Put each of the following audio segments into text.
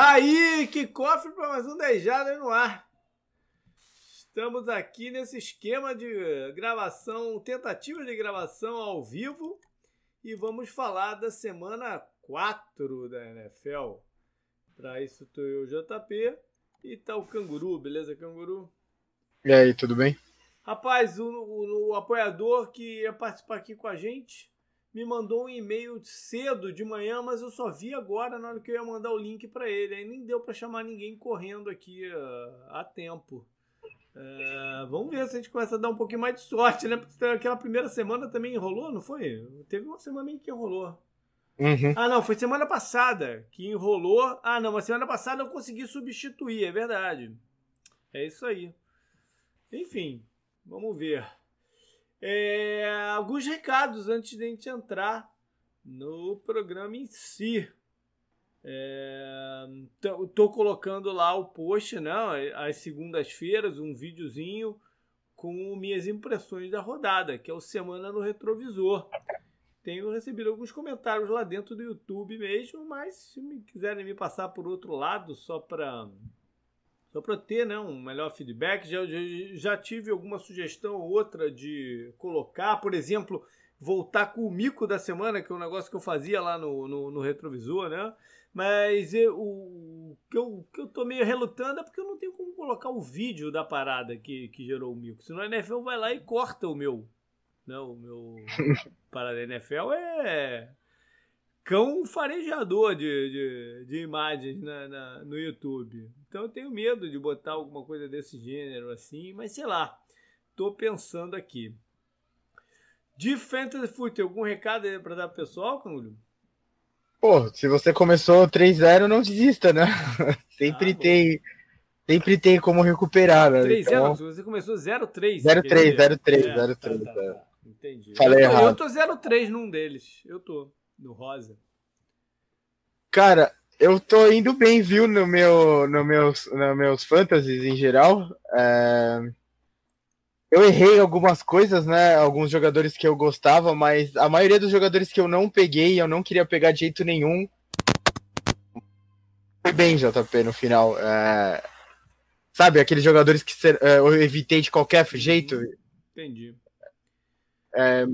Tá aí, que cofre para mais um 10 Jardas no ar. Estamos aqui nesse esquema de gravação, tentativa de gravação ao vivo e vamos falar da semana 4 da NFL. Para isso tô eu, JP, e tá o Canguru, beleza, Canguru? E aí, tudo bem? Rapaz, o, o, o apoiador que ia participar aqui com a gente me mandou um e-mail cedo de manhã, mas eu só vi agora na hora que eu ia mandar o link para ele. Aí nem deu para chamar ninguém correndo aqui uh, a tempo. Uh, vamos ver se a gente começa a dar um pouquinho mais de sorte, né? Porque aquela primeira semana também enrolou, não foi? Teve uma semana aí que enrolou. Uhum. Ah, não, foi semana passada que enrolou. Ah, não, mas semana passada eu consegui substituir, é verdade. É isso aí. Enfim, vamos ver. É, alguns recados antes de a gente entrar no programa em si. É, tô, tô, colocando lá o post, né? Às segundas-feiras, um videozinho com minhas impressões da rodada, que é o Semana no Retrovisor. Tenho recebido alguns comentários lá dentro do YouTube mesmo, mas se me quiserem me passar por outro lado, só para só para ter né, um melhor feedback. Já, já, tive alguma sugestão ou outra de colocar, por exemplo, voltar com o mico da semana, que é um negócio que eu fazia lá no, no, no retrovisor, né? Mas eu, o que eu, que eu tô meio relutando é porque eu não tenho como colocar o vídeo da parada que, que gerou o mico. Senão a NFL vai lá e corta o meu. Né, o meu parada da NFL é cão farejador de, de, de imagens na, na, no YouTube. Então eu tenho medo de botar alguma coisa desse gênero assim, mas sei lá, tô pensando aqui. De Fantasy Foot, algum recado aí pra dar pro pessoal, Canguru? Pô, se você começou 3-0, não desista, né? sempre ah, tem. Sempre tem como recuperar, né? 3-0, então... você começou 0-3. 0-3, 0-3, 0-3. Entendi. Falei eu errado. Eu tô 0-3 num deles. Eu tô no rosa? Cara, eu tô indo bem, viu, no meu, no meus, no meus fantasies em geral. É... Eu errei algumas coisas, né? Alguns jogadores que eu gostava, mas a maioria dos jogadores que eu não peguei, eu não queria pegar de jeito nenhum. Foi bem, JP, no final. É... Sabe, aqueles jogadores que é, eu evitei de qualquer jeito. Entendi. É,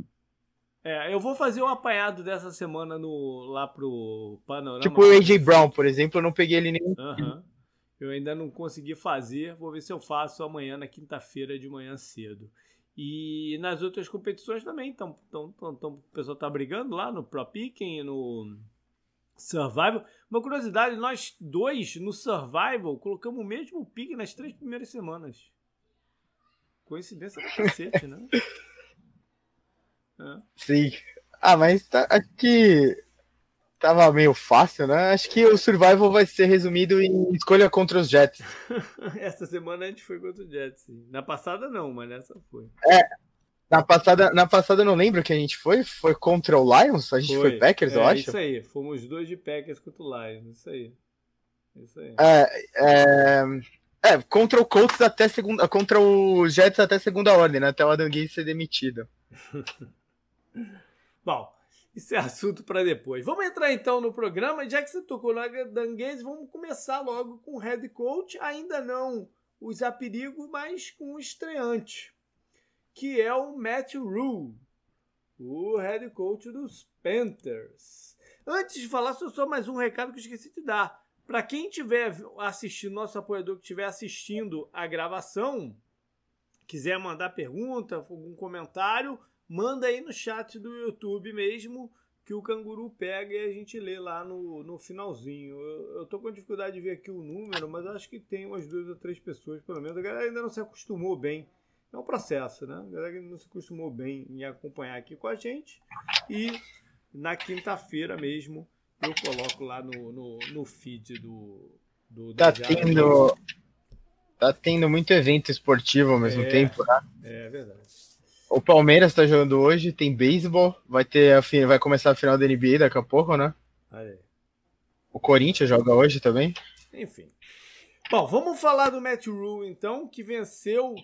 é, eu vou fazer um apanhado dessa semana no, lá pro Panorama. Tipo o AJ Brown, por exemplo, eu não peguei ele nenhum. Uhum. Eu ainda não consegui fazer, vou ver se eu faço amanhã, na quinta-feira de manhã cedo. E nas outras competições também, então, então, então o pessoal tá brigando lá no Pro Picking, no Survival. Uma curiosidade, nós dois no Survival colocamos o mesmo pique nas três primeiras semanas. Coincidência do cacete, né? Sim. Ah, mas tá, acho que tava meio fácil, né? Acho que o Survival vai ser resumido em escolha contra os Jets. Essa semana a gente foi contra os Jets, sim. Na passada não, mas nessa foi. É. Na passada, na passada eu não lembro que a gente foi. Foi contra o Lions? A gente foi, foi Packers, é, eu acho. Isso aí, fomos dois de Packers contra o Lions, isso aí. Isso aí. É, é, é, contra o Colts até segunda. Contra o Jets até segunda ordem, né? Até o Adam Gates ser demitido. Bom, isso é assunto para depois. Vamos entrar então no programa. Já que você tocou na Danguese, vamos começar logo com o head coach. Ainda não os aperigo, mas com o estreante, que é o Matt Rule, o head coach dos Panthers. Antes de falar, só mais um recado que eu esqueci de dar. Para quem estiver assistindo, nosso apoiador que estiver assistindo a gravação, quiser mandar pergunta, algum comentário, manda aí no chat do YouTube mesmo que o canguru pega e a gente lê lá no, no finalzinho. Eu, eu tô com dificuldade de ver aqui o número, mas acho que tem umas duas ou três pessoas, pelo menos. A galera ainda não se acostumou bem. É um processo, né? A galera ainda não se acostumou bem em acompanhar aqui com a gente. E na quinta-feira mesmo eu coloco lá no, no, no feed do. do tá tendo. Tá tendo muito evento esportivo ao mesmo é, tempo, né? É verdade. O Palmeiras tá jogando hoje, tem beisebol, vai ter a, vai começar a final da NBA daqui a pouco, né? Aí. O Corinthians joga hoje também. Enfim. Bom, vamos falar do Matt Rule então, que venceu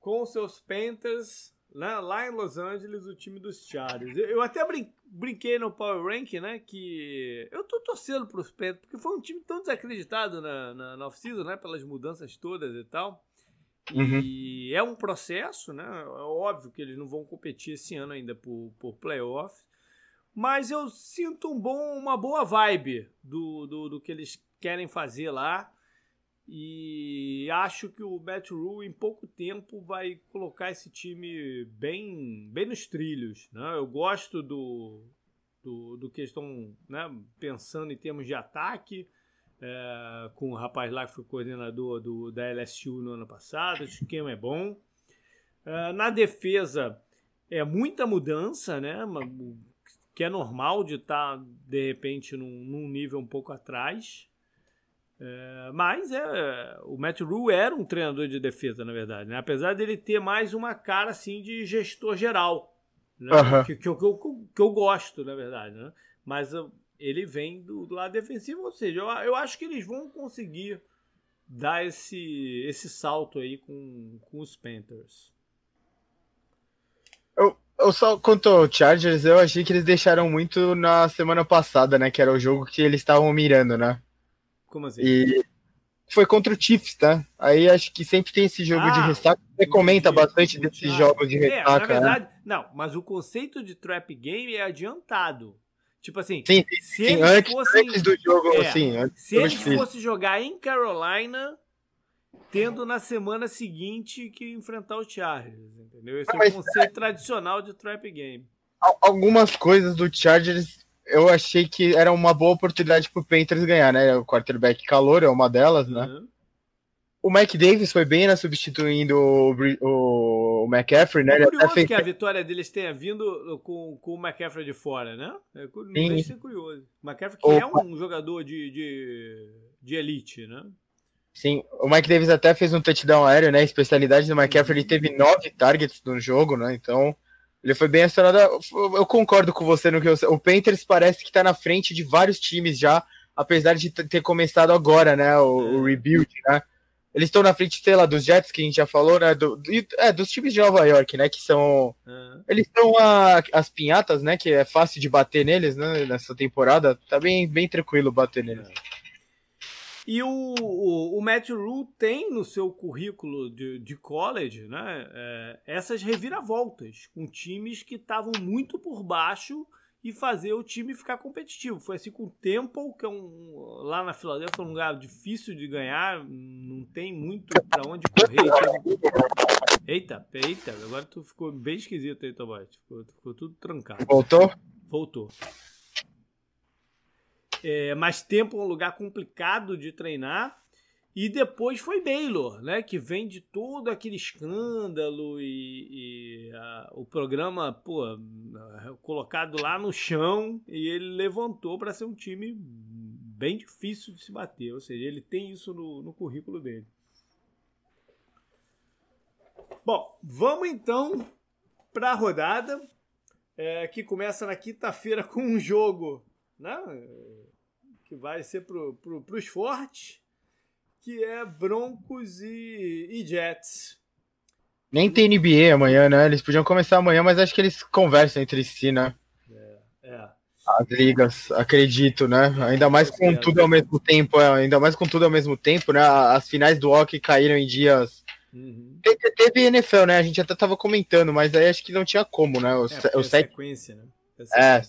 com seus Panthers lá, lá em Los Angeles, o time dos Chargers. Eu, eu até brin brinquei no Power Rank, né? Que eu tô torcendo pros Panthers, porque foi um time tão desacreditado na, na, na off-season, né? Pelas mudanças todas e tal. Uhum. E é um processo, né? É óbvio que eles não vão competir esse ano ainda por, por playoffs. Mas eu sinto um bom, uma boa vibe do, do, do que eles querem fazer lá. E acho que o Matt Rule, em pouco tempo, vai colocar esse time bem, bem nos trilhos. Né? Eu gosto do, do, do que estão né, pensando em termos de ataque. É, com o rapaz lá que foi coordenador do, da LSU no ano passado. O esquema é bom. É, na defesa, é muita mudança, né? Que é normal de estar, tá, de repente, num, num nível um pouco atrás. É, mas é, o Matt Rule era um treinador de defesa, na verdade. Né? Apesar dele ter mais uma cara assim de gestor geral. Né? Que, que, que, eu, que, eu gosto, na verdade. Né? Mas ele vem do, do, lado defensivo, ou seja, eu, eu acho que eles vão conseguir dar esse, esse salto aí com, com os Panthers. Eu, eu só quanto ao Chargers, eu achei que eles deixaram muito na semana passada, né? Que era o jogo que eles estavam mirando, né? Como assim? E foi contra o Chiefs, tá? Aí acho que sempre tem esse jogo ah, de ressaca. Você comenta bastante desses jogos de ressaca. É, na né? verdade, né? não, mas o conceito de trap game é adiantado. Tipo assim, sim, sim, se sim, antes, fossem, antes, do jogo, é, assim, se eles fossem jogar em Carolina, tendo na semana seguinte que enfrentar o Chargers, entendeu? Esse é o conceito é... tradicional de trap game. Algumas coisas do Chargers eu achei que era uma boa oportunidade pro Panthers ganhar, né? O quarterback calor é uma delas, né? Uhum. O Mike Davis foi bem, né? Substituindo o, o, McCaffrey, né? É curioso fez... que a vitória deles tenha vindo com, com o McCaffrey de fora, né? É, não deixa ser curioso. O McCaffrey que o... é um jogador de, de, de elite, né? Sim, o Mike Davis até fez um touchdown aéreo, né? Especialidade do McCaffrey, ele teve nove targets no jogo, né? Então, ele foi bem acionado. Eu concordo com você no que eu, o Panthers parece que está na frente de vários times já, apesar de ter começado agora, né? O, o rebuild, né? Eles estão na frente, sei lá, dos Jets que a gente já falou, né? Do, é, dos times de Nova York, né? Que são. Uhum. Eles são as pinhatas, né? Que é fácil de bater neles, né? Nessa temporada. Tá bem, bem tranquilo bater neles. E o, o, o Matt Rule tem no seu currículo de, de college né, é, essas reviravoltas com times que estavam muito por baixo e fazer o time ficar competitivo. Foi assim com o Temple, que é um, lá na Filadélfia, um lugar difícil de ganhar, não tem muito para onde correr. Eita, eita, agora tu ficou bem esquisito aí, Tomás. Ficou, ficou tudo trancado. Voltou? Voltou. É, mas tempo é um lugar complicado de treinar. E depois foi Baylor, né? Que vem de todo aquele escândalo e, e a, o programa, pô, colocado lá no chão e ele levantou para ser um time bem difícil de se bater. Ou seja, ele tem isso no, no currículo dele. Bom, vamos então para a rodada é, que começa na quinta-feira com um jogo, né? que vai ser para pro, os fortes, que é Broncos e, e Jets. Nem tem NBA amanhã, né? Eles podiam começar amanhã, mas acho que eles conversam entre si, né? É, é. As ligas, acredito, né? Ainda mais com tudo ao mesmo tempo, é, ainda mais com tudo ao mesmo tempo, né? As finais do hockey caíram em dias. Uhum. Teve NFL, né? A gente até tava comentando, mas aí acho que não tinha como, né? O, é, o set... sequência, né? É,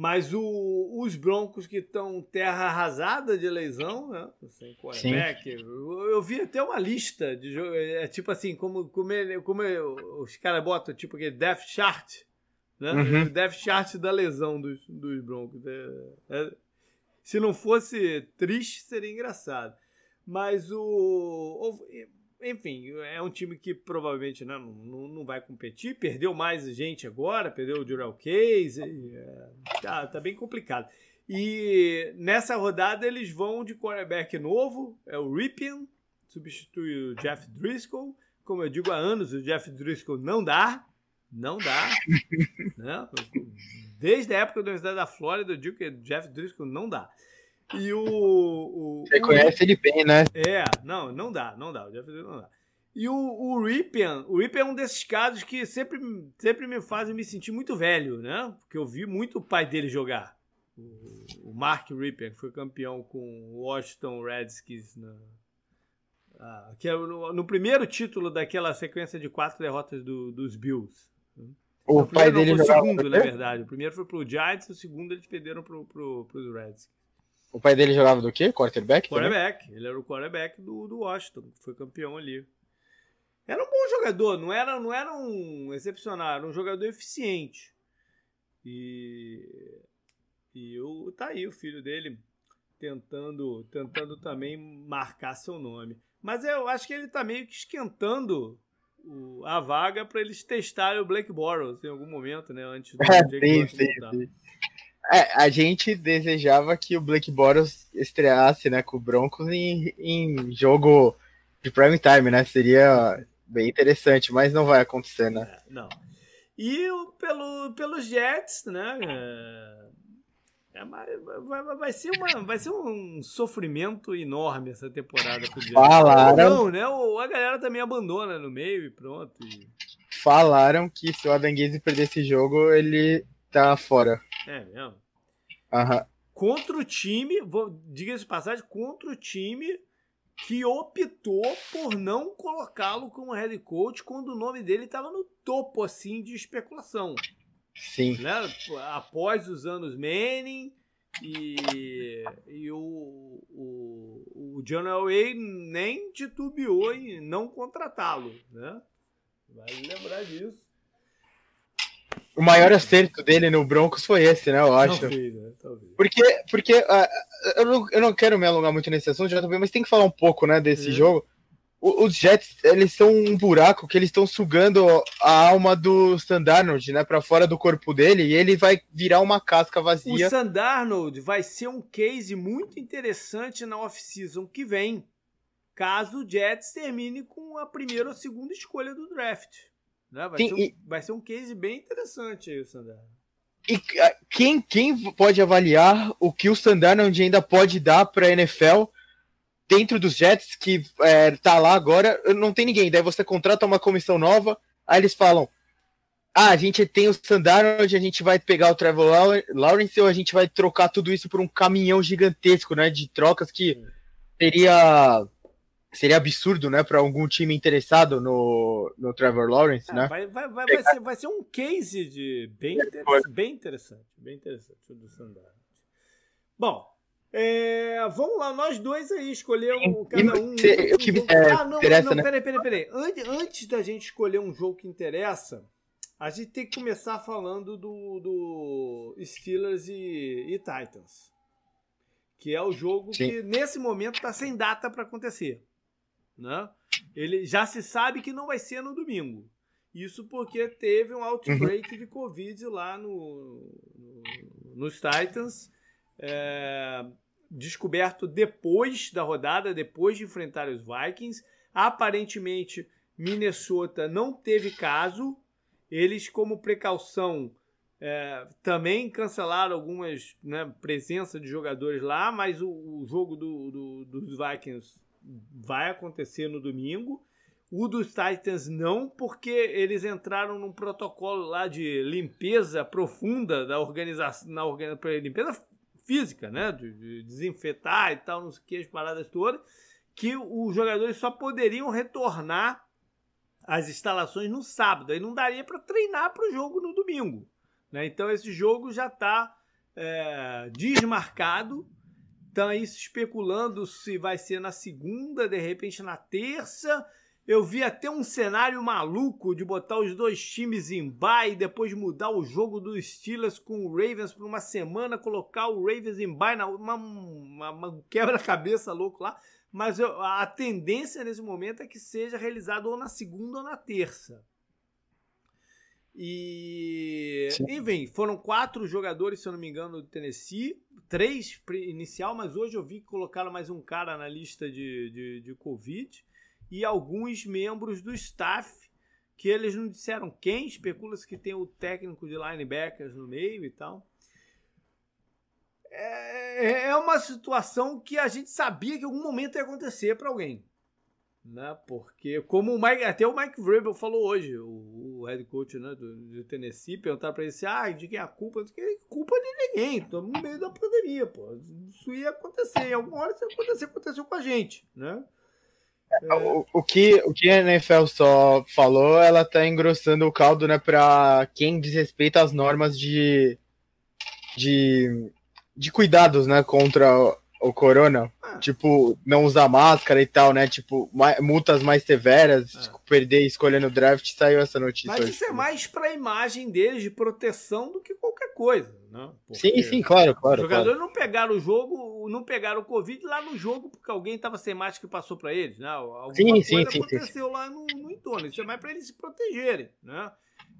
mas o, os Broncos que estão terra arrasada de lesão, né? Sem quarterback. Eu, eu, vi até uma lista de jogos. É tipo assim, como, como, ele, como ele, os caras botam, tipo aquele death chart. Né? Uhum. O death chart da lesão dos, dos Broncos. É, é, se não fosse triste, seria engraçado. Mas o enfim, é um time que provavelmente né, não, não vai competir. Perdeu mais gente agora, perdeu o Durell Case. É, tá, tá bem complicado. E nessa rodada eles vão de quarterback novo, é o Ripien, substitui o Jeff Driscoll. Como eu digo há anos, o Jeff Driscoll não dá. Não dá. né? Desde a época da Universidade da Flórida, eu digo que o Jeff Driscoll não dá. E o. o Você o, conhece ele bem, né? É, não, não dá, não dá. O Jeff não dá. E o, o Ripien, o Ripien é um desses casos que sempre, sempre me fazem me sentir muito velho, né? Porque eu vi muito o pai dele jogar. O, o Mark Ripien, que foi campeão com o Washington Redskins na, ah, que é no, no, primeiro título daquela sequência de quatro derrotas do, dos Bills. O pai dele não, o segundo, na verdade. O primeiro foi pro Giants, o segundo eles perderam pro, pro, pros Redskins. O pai dele jogava do quê? Quarterback? Quarterback. Também? Ele era o quarterback do, do Washington, que foi campeão ali. Era um bom jogador, não era, não era um excepcional, era um jogador eficiente. E, e o, tá aí o filho dele tentando, tentando também marcar seu nome. Mas eu acho que ele tá meio que esquentando o, a vaga para eles testarem o Blake Bortles em algum momento, né? Antes do é, sim, sim, sim. É, a gente desejava que o Blake Bortles estreasse né, com o Broncos em, em jogo de prime time, né? Seria bem interessante, mas não vai acontecer, né? É, não. E pelo, pelos Jets, né? É é, vai, vai, ser uma, vai ser um sofrimento enorme essa temporada pro Falaram. Não, né? A galera também abandona no meio e pronto. E... Falaram que se o Adam Gaze perder esse jogo, ele tá fora. É mesmo? Aham. Contra o time, diga-se de passagem, contra o time que optou por não colocá-lo como head coach quando o nome dele estava no topo assim de especulação. Sim. Né? Após os anos Manning e, e o, o, o John Elway nem titubeou em não contratá-lo, né? Vale lembrar disso. O maior acerto dele no Broncos foi esse, né? Eu acho. Talvez, né? Talvez. Porque, porque uh, eu, não, eu não quero me alongar muito nesse assunto, já mas tem que falar um pouco, né, desse é. jogo os Jets, eles são um buraco que eles estão sugando a alma do Sandarnold, né, para fora do corpo dele e ele vai virar uma casca vazia. O Sandarnold vai ser um case muito interessante na off-season que vem, caso o Jets termine com a primeira ou segunda escolha do draft. Né? Vai, Sim, ser um, e... vai ser um case bem interessante aí o Sandarnold. E quem, quem pode avaliar o que o Sandarnold ainda pode dar para a NFL dentro dos Jets, que é, tá lá agora, não tem ninguém. Daí você contrata uma comissão nova, aí eles falam: Ah, a gente tem o Sandarnold, a gente vai pegar o Trevor Lawrence ou a gente vai trocar tudo isso por um caminhão gigantesco, né? De trocas que seria. Seria absurdo, né, para algum time interessado no, no Trevor Lawrence, é, né? Vai, vai, vai, vai, ser, vai ser um case de bem, bem interessante, bem interessante o do Sandarnold. Bom, é, vamos lá, nós dois aí, escolher um, cada um. Que me é, ah, não, interessa, não, né? peraí, peraí, peraí. Antes, antes da gente escolher um jogo que interessa, a gente tem que começar falando do, do Steelers e, e Titans. Que é o jogo Sim. que nesse momento está sem data para acontecer. Né? Ele já se sabe que não vai ser no domingo. Isso porque teve um outbreak uhum. de Covid lá no, no, nos Titans é, descoberto depois da rodada, depois de enfrentar os Vikings. Aparentemente, Minnesota não teve caso. Eles, como precaução, é, também cancelaram algumas né, presença de jogadores lá, mas o, o jogo do, do, dos Vikings vai acontecer no domingo. O dos Titans não, porque eles entraram num protocolo lá de limpeza profunda da organização, na limpeza física, né? De, de desinfetar e tal, não sei o que, as paradas todas, que os jogadores só poderiam retornar às instalações no sábado. Aí não daria para treinar para o jogo no domingo. Né? Então esse jogo já está é, desmarcado. Aí se especulando se vai ser na segunda, de repente na terça. Eu vi até um cenário maluco de botar os dois times em bye e depois mudar o jogo dos Steelers com o Ravens por uma semana, colocar o Ravens em bye, uma, uma, uma quebra-cabeça louco lá. Mas eu, a tendência nesse momento é que seja realizado ou na segunda ou na terça. E, Sim. enfim, foram quatro jogadores, se eu não me engano, do Tennessee. Três inicial, mas hoje eu vi que colocaram mais um cara na lista de, de, de Covid e alguns membros do staff, que eles não disseram quem, especula-se que tem o técnico de linebackers no meio e tal. É, é uma situação que a gente sabia que em algum momento ia acontecer para alguém. Né? Porque como o Mike, até o Mike Vrabel falou hoje, o, o head coach né, do, do Tennessee, perguntar para ele se ah, de quem é a culpa? Que culpa de ninguém, estamos no meio da pandemia, pô. Isso ia acontecer, em alguma hora isso ia acontecer, aconteceu com a gente, né? É... O, o, que, o que a NFL só falou, ela tá engrossando o caldo, né, para quem desrespeita as normas de, de, de cuidados, né, contra o corona, ah. tipo, não usar máscara e tal, né? Tipo, multas mais severas, ah. perder escolhendo o draft, saiu essa notícia. Mas hoje. isso é mais pra imagem deles de proteção do que qualquer coisa, né? sim, sim, claro, claro. Os jogadores claro. não pegaram o jogo, não pegaram o Covid lá no jogo porque alguém tava sem máscara e passou pra eles, né? Alguma sim, coisa sim, sim, aconteceu sim. lá no, no entorno. Isso é mais pra eles se protegerem, né?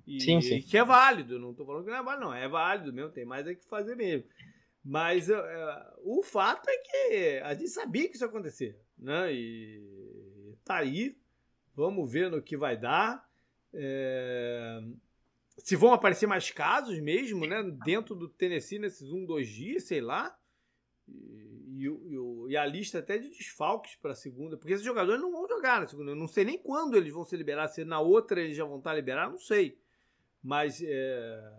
E, sim, sim. que é válido, não tô falando que não é válido, não. É válido mesmo, tem mais é que fazer mesmo. Mas uh, o fato é que a gente sabia que isso ia acontecer, né? E tá aí, vamos ver no que vai dar. É... Se vão aparecer mais casos mesmo, né? Dentro do Tennessee nesses um, dois dias, sei lá. E, e, e a lista até de desfalques para a segunda, porque esses jogadores não vão jogar na segunda. Eu não sei nem quando eles vão se liberar, se na outra eles já vão estar liberados, não sei. Mas é,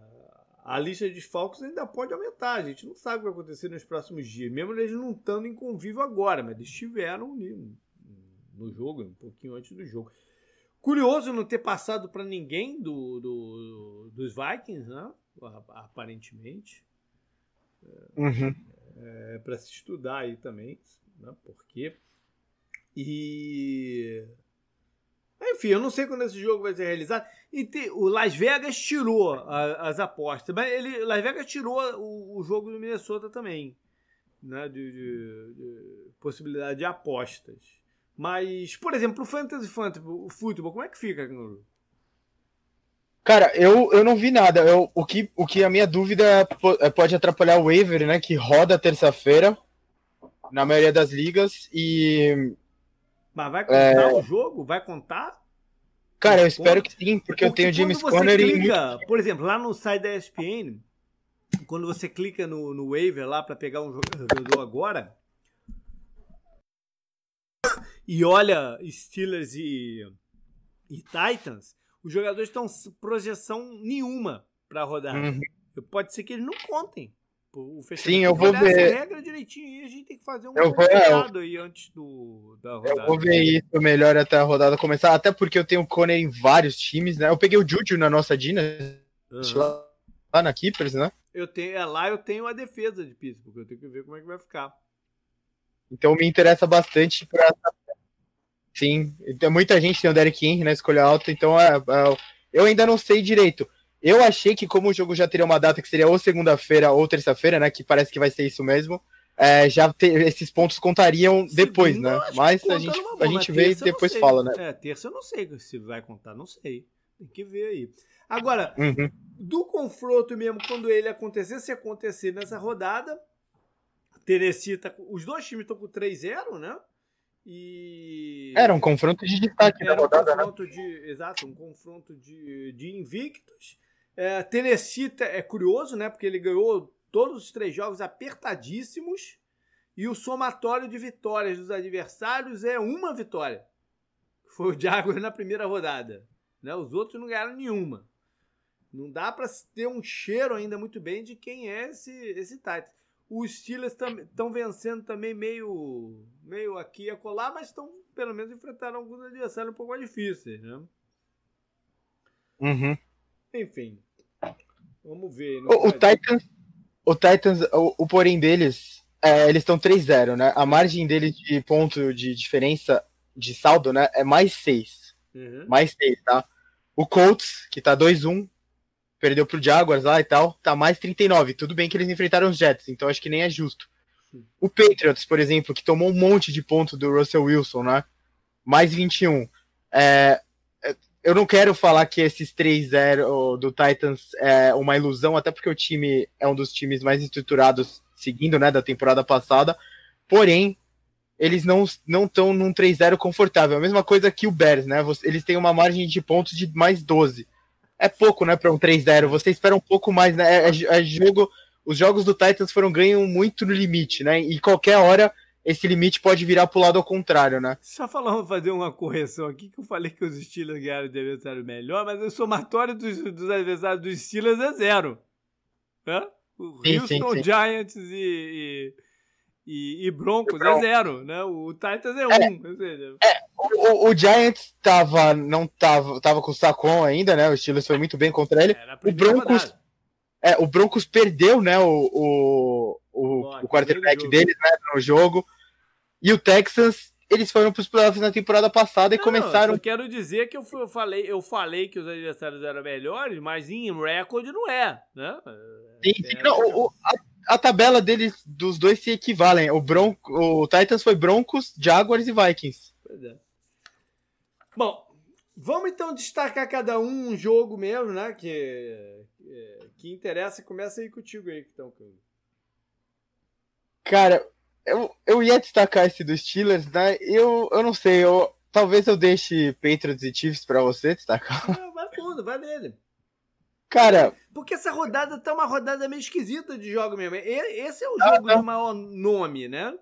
a lista de desfalques ainda pode aumentar. A gente não sabe o que vai acontecer nos próximos dias. Mesmo eles não estando em convívio agora, mas eles estiveram no jogo, um pouquinho antes do jogo. Curioso não ter passado para ninguém do, do, dos Vikings, né? Aparentemente. Uhum. É, para se estudar aí também, né? Porque. E enfim, eu não sei quando esse jogo vai ser realizado. E te, o Las Vegas tirou a, as apostas. Mas ele, Las Vegas tirou o, o jogo do Minnesota também. Né, de, de, de, possibilidade de apostas. Mas, por exemplo, o Fantasy Football, o futebol, como é que fica, Canguru? Cara, eu, eu não vi nada. Eu, o, que, o que a minha dúvida é, é pode atrapalhar o waiver, né? Que roda terça-feira na maioria das ligas. E mas vai contar é... o jogo? Vai contar? Cara, eu espero que sim, porque, porque eu tenho James Conner clica, e. Por exemplo, lá no site da ESPN, quando você clica no, no waiver lá para pegar um jogador agora e olha Steelers e, e Titans, os jogadores estão projeção nenhuma para rodar. Uhum. Pode ser que eles não contem. O Sim, eu vou ver. Regra direitinho e a gente tem que fazer um eu vou, eu, aí antes do, da rodada. Eu vou ver isso melhor até a rodada começar, até porque eu tenho o Conner em vários times, né? Eu peguei o Juju na nossa Dina, uhum. lá, lá, na Keepers, né? Eu tenho, é, lá eu tenho a defesa de Pittsburgh, eu tenho que ver como é que vai ficar. Então me interessa bastante pra... Sim, muita gente tem o Derek Henry na escolha alta, então é, é, eu ainda não sei direito. Eu achei que, como o jogo já teria uma data que seria ou segunda-feira ou terça-feira, né? Que parece que vai ser isso mesmo. É, já esses pontos contariam depois, né? Mas a gente, a gente vê e depois fala, né? É, terça eu não sei se vai contar, não sei. Tem que ver aí. Agora, uhum. do confronto mesmo, quando ele acontecer, se acontecer nessa rodada, Tennessee tá, os dois times estão com 3-0, né? E. Era um confronto de destaque Era rodada, um né? confronto né? De, exato, um confronto de, de invictos. É, Tennessee é curioso, né? Porque ele ganhou todos os três jogos apertadíssimos e o somatório de vitórias dos adversários é uma vitória. Foi o Jaguars na primeira rodada. Né? Os outros não ganharam nenhuma. Não dá para ter um cheiro ainda muito bem de quem é esse, esse Titans. Os Steelers estão vencendo também meio, meio aqui e acolá, mas estão pelo menos enfrentando alguns adversários um pouco mais difíceis. Né? Uhum. Enfim, vamos ver. O, o, Titans, o Titans, o, o porém deles, é, eles estão 3-0, né? A margem deles de ponto de diferença de saldo, né, é mais 6. Uhum. Mais 6, tá? O Colts, que tá 2-1, perdeu pro Jaguars lá e tal, tá mais 39. Tudo bem que eles enfrentaram os Jets, então acho que nem é justo. O Patriots, por exemplo, que tomou um monte de ponto do Russell Wilson, né? Mais 21. É, eu não quero falar que esses 3-0 do Titans é uma ilusão, até porque o time é um dos times mais estruturados seguindo, né, da temporada passada. Porém, eles não não estão num 3-0 confortável. A mesma coisa que o Bears, né? Eles têm uma margem de pontos de mais 12. É pouco, né, para um 3-0. Você espera um pouco mais, né? É, é, é, jogo, os jogos do Titans foram ganhos muito no limite, né? E qualquer hora esse limite pode virar pro lado ao contrário, né? Só falando, fazer uma correção aqui, que eu falei que os Steelers ganharam de adversário melhor, mas o somatório dos, dos adversários dos Steelers é zero. Né? O sim, Houston, sim, sim. Giants e, e, e Broncos é zero, né? O Titans é, é um. Ou seja... É, o, o, Giants tava, não tava, tava com o Sacon ainda, né? O Steelers foi muito bem contra ele. o Broncos, é, o Broncos perdeu, né? O, o, o, o quarterback deles, né? No jogo. E o Texans, eles foram para os playoffs na temporada passada e não, começaram. Eu quero dizer que eu, eu, falei, eu falei que os adversários eram melhores, mas em recorde não é, né? Sim, sim. É, não, o, a, a, tabela deles, dos dois se equivalem. O, Bronco, o Titans foi Broncos, Jaguars e Vikings. Pois é. Bom, vamos então destacar cada um um jogo mesmo, né? Que, que interessa. Começa aí contigo aí, então. Cara, eu, eu ia destacar esse dos Steelers, né? Eu, eu não sei, eu, talvez eu deixe Patriots e Chiefs pra você destacar. Não, vai fundo, vai nele. Cara. Porque essa rodada tá uma rodada meio esquisita de jogo mesmo. Esse é o ah, jogo ah, de maior nome, né?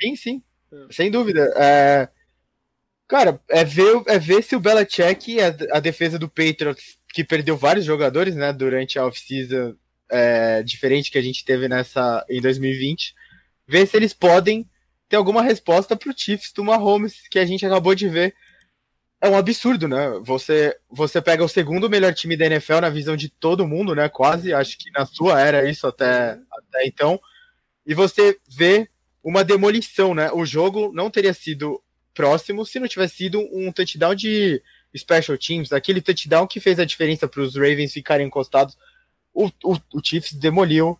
Sim, sim. É. Sem dúvida. É... Cara, é ver, é ver se o Belichick, a, a defesa do Patriots, que perdeu vários jogadores, né, durante a off-season é, diferente que a gente teve nessa em 2020, ver se eles podem ter alguma resposta pro Chiefs do Mahomes, que a gente acabou de ver. É um absurdo, né? Você, você pega o segundo melhor time da NFL na visão de todo mundo, né? Quase, acho que na sua era isso até, até então. E você vê uma demolição, né? O jogo não teria sido próximo se não tivesse sido um touchdown de special teams, aquele touchdown que fez a diferença para os Ravens ficarem encostados. O, o, o Chiefs demoliu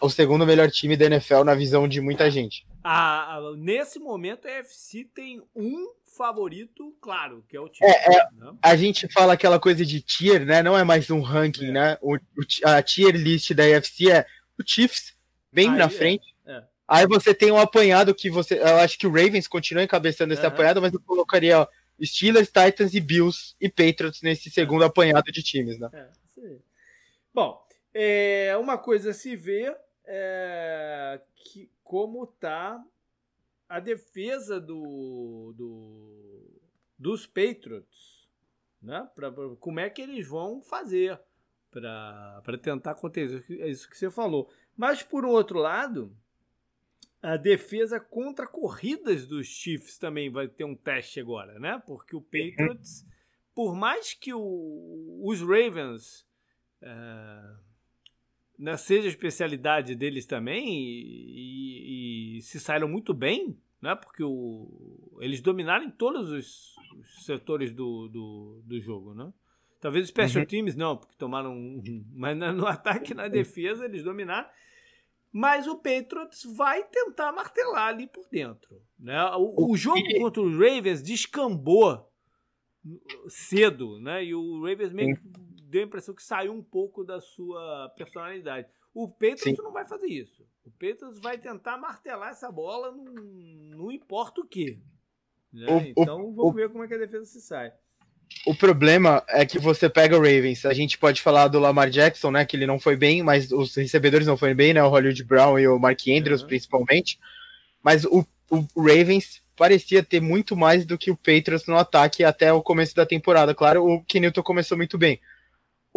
o segundo melhor time da NFL na visão de muita gente. Ah, nesse momento a FC tem um favorito, claro, que é o time. É, é né? A gente fala aquela coisa de tier, né? Não é mais um ranking, é. né? O, a tier list da UFC é o Chiefs bem Aí, na é, frente. É. Aí você tem um apanhado que você. Eu acho que o Ravens continua encabeçando esse uhum. apanhado, mas eu colocaria ó, Steelers, Titans e Bills e Patriots nesse segundo apanhado de times, né? É, Bom, é, uma coisa a se ver é, que, como tá a defesa do, do dos Patriots, né? Pra, pra, como é que eles vão fazer para tentar acontecer é isso que você falou. Mas por outro lado, a defesa contra corridas dos Chiefs também vai ter um teste agora, né? Porque o Patriots, por mais que o, os Ravens uh, né, seja a especialidade deles também e, e, e, se saíram muito bem, né? Porque o, eles dominaram em todos os, os setores do, do, do, jogo, né? Talvez os special uhum. teams não, porque tomaram um, mas no ataque e na defesa eles dominaram. Mas o Patriots vai tentar martelar ali por dentro. Né? O, o jogo contra os Ravens descambou cedo, né? E o Ravens meio que deu a impressão que saiu um pouco da sua personalidade. O Sim. não vai fazer isso. O Patriots vai tentar martelar essa bola, não, não importa o que. Né? O, então o, vamos o, ver como é que a defesa se sai. O problema é que você pega o Ravens. A gente pode falar do Lamar Jackson, né? Que ele não foi bem, mas os recebedores não foram bem, né? O Hollywood Brown e o Mark Andrews, uhum. principalmente. Mas o, o Ravens parecia ter muito mais do que o Patriots no ataque até o começo da temporada. Claro, o Kenilton começou muito bem.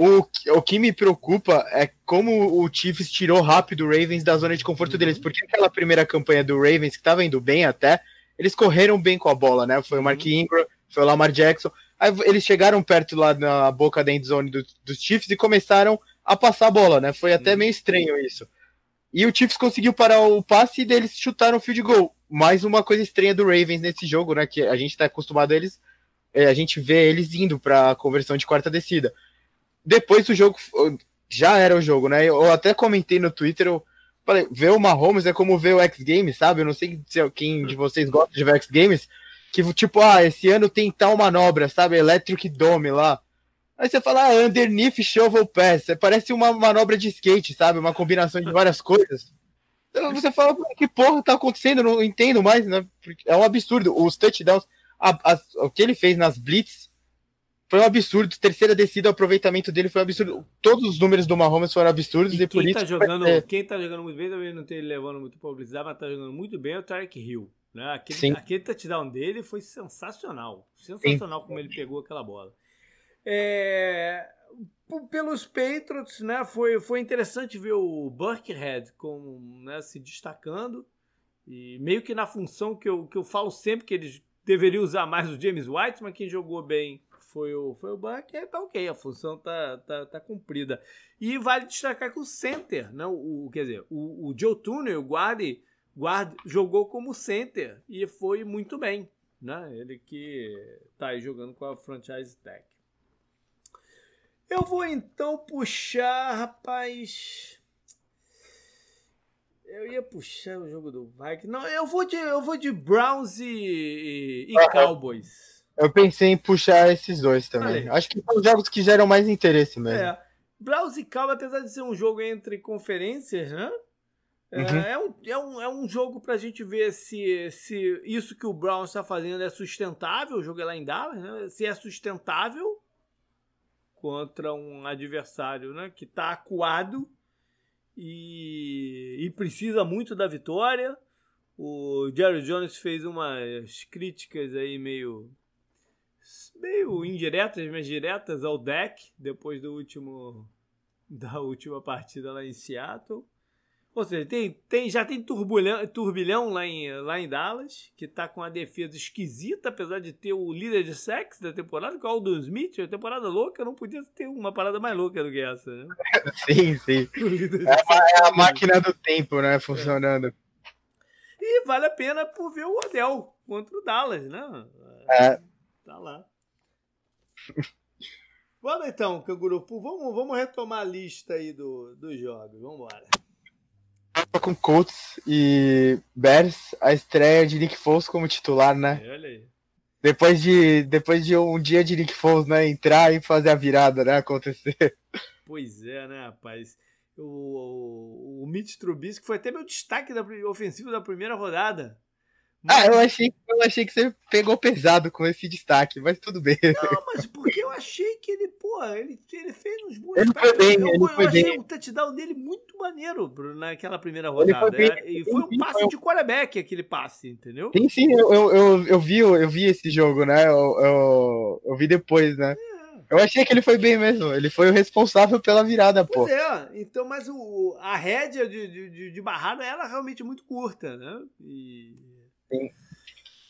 O, o que me preocupa é como o Chiefs tirou rápido o Ravens da zona de conforto uhum. deles, porque aquela primeira campanha do Ravens, que estava indo bem até, eles correram bem com a bola, né? Foi o Mark uhum. Ingram, foi o Lamar Jackson. Aí eles chegaram perto lá na boca da endzone do, dos Chiefs e começaram a passar a bola, né? Foi até uhum. meio estranho isso. E o Chiefs conseguiu parar o passe e deles chutaram o field goal. Mais uma coisa estranha do Ravens nesse jogo, né? Que a gente tá acostumado a eles. É, a gente vê eles indo para conversão de quarta descida depois do jogo, já era o jogo, né? Eu até comentei no Twitter, eu falei, ver o Mahomes é como ver o X Games, sabe? Eu não sei se quem de vocês gosta de ver X Games, que tipo, ah, esse ano tem tal manobra, sabe? Electric Dome lá. Aí você fala, ah, underneath shovel pass, parece uma manobra de skate, sabe? Uma combinação de várias coisas. Então, você fala, que porra tá acontecendo? Não entendo mais, né? É um absurdo. Os touchdowns, a, a, o que ele fez nas blitz foi um absurdo. Terceira descida, o aproveitamento dele foi um absurdo. Todos os números do Mahomes foram absurdos. E, e por quem, isso tá jogando, é... quem tá jogando muito bem, talvez não esteja levando muito publicidade, mas tá jogando muito bem é o Tarek Hill. Né? Aquele, Sim. aquele touchdown dele foi sensacional. Sensacional Sim. como ele pegou aquela bola. É, pelos Patriots, né, foi, foi interessante ver o Burkhead com, né, se destacando e meio que na função que eu, que eu falo sempre que eles deveriam usar mais o James White, mas quem jogou bem foi o, foi o Burkhead, tá ok, a função tá, tá, tá cumprida. E vale destacar que o center, né, o, quer dizer, o, o Joe Tunnel, o guarde, guarde, jogou como center e foi muito bem. Né? Ele que tá aí jogando com a franchise tag. Eu vou então puxar, rapaz. Eu ia puxar o jogo do Vikings. Não, eu vou de, eu vou de Browns e, e, e Cowboys. Eu pensei em puxar esses dois também. Acho que são jogos que geram mais interesse mesmo. É. E Cowboys, apesar de ser um jogo entre conferências, né? É, uhum. É, um, é, um, é um jogo pra gente ver se, se isso que o Browns está fazendo é sustentável. O jogo é lá em Dallas, né? Se é sustentável contra um adversário né, que está acuado e, e, precisa muito da vitória. O Jerry Jones fez umas críticas aí meio meio indiretas, mas diretas ao deck depois do último da última partida lá em Seattle. Ou seja, tem, tem, já tem turbilhão, turbilhão lá, em, lá em Dallas, que tá com a defesa esquisita, apesar de ter o líder de sexo da temporada, que é o Aldon Smith. A temporada louca não podia ter uma parada mais louca do que essa, né? sim, sim. É, é, a máquina do tempo, né? Funcionando. É. E vale a pena por ver o Odell contra o Dallas, né? É. Tá lá. Bora então, Canguru. Vamos, vamos retomar a lista aí do, dos jogos. Vamos embora com Colts e Bears, a estreia de Nick Foles como titular, né? Olha aí. Depois de, depois de um dia de Nick Foles, né? Entrar e fazer a virada, né? Acontecer. Pois é, né, rapaz? O, o Mitch Trubisky foi até meu destaque da, ofensivo da primeira rodada. Ah, eu achei, eu achei que você pegou pesado com esse destaque, mas tudo bem. Não, mas porque eu achei que ele, pô, ele, ele fez uns bons Ele foi bem, eu, ele eu foi achei bem. o touchdown dele muito maneiro naquela primeira rodada. Foi é, e foi um passe foi... de quarterback aquele passe, entendeu? Sim, sim, eu, eu, eu, eu, vi, eu vi esse jogo, né? Eu, eu, eu vi depois, né? É. Eu achei que ele foi bem mesmo. Ele foi o responsável pela virada, pois pô. é, então, mas o, a rédea de, de, de barrada era realmente muito curta, né? E Sim.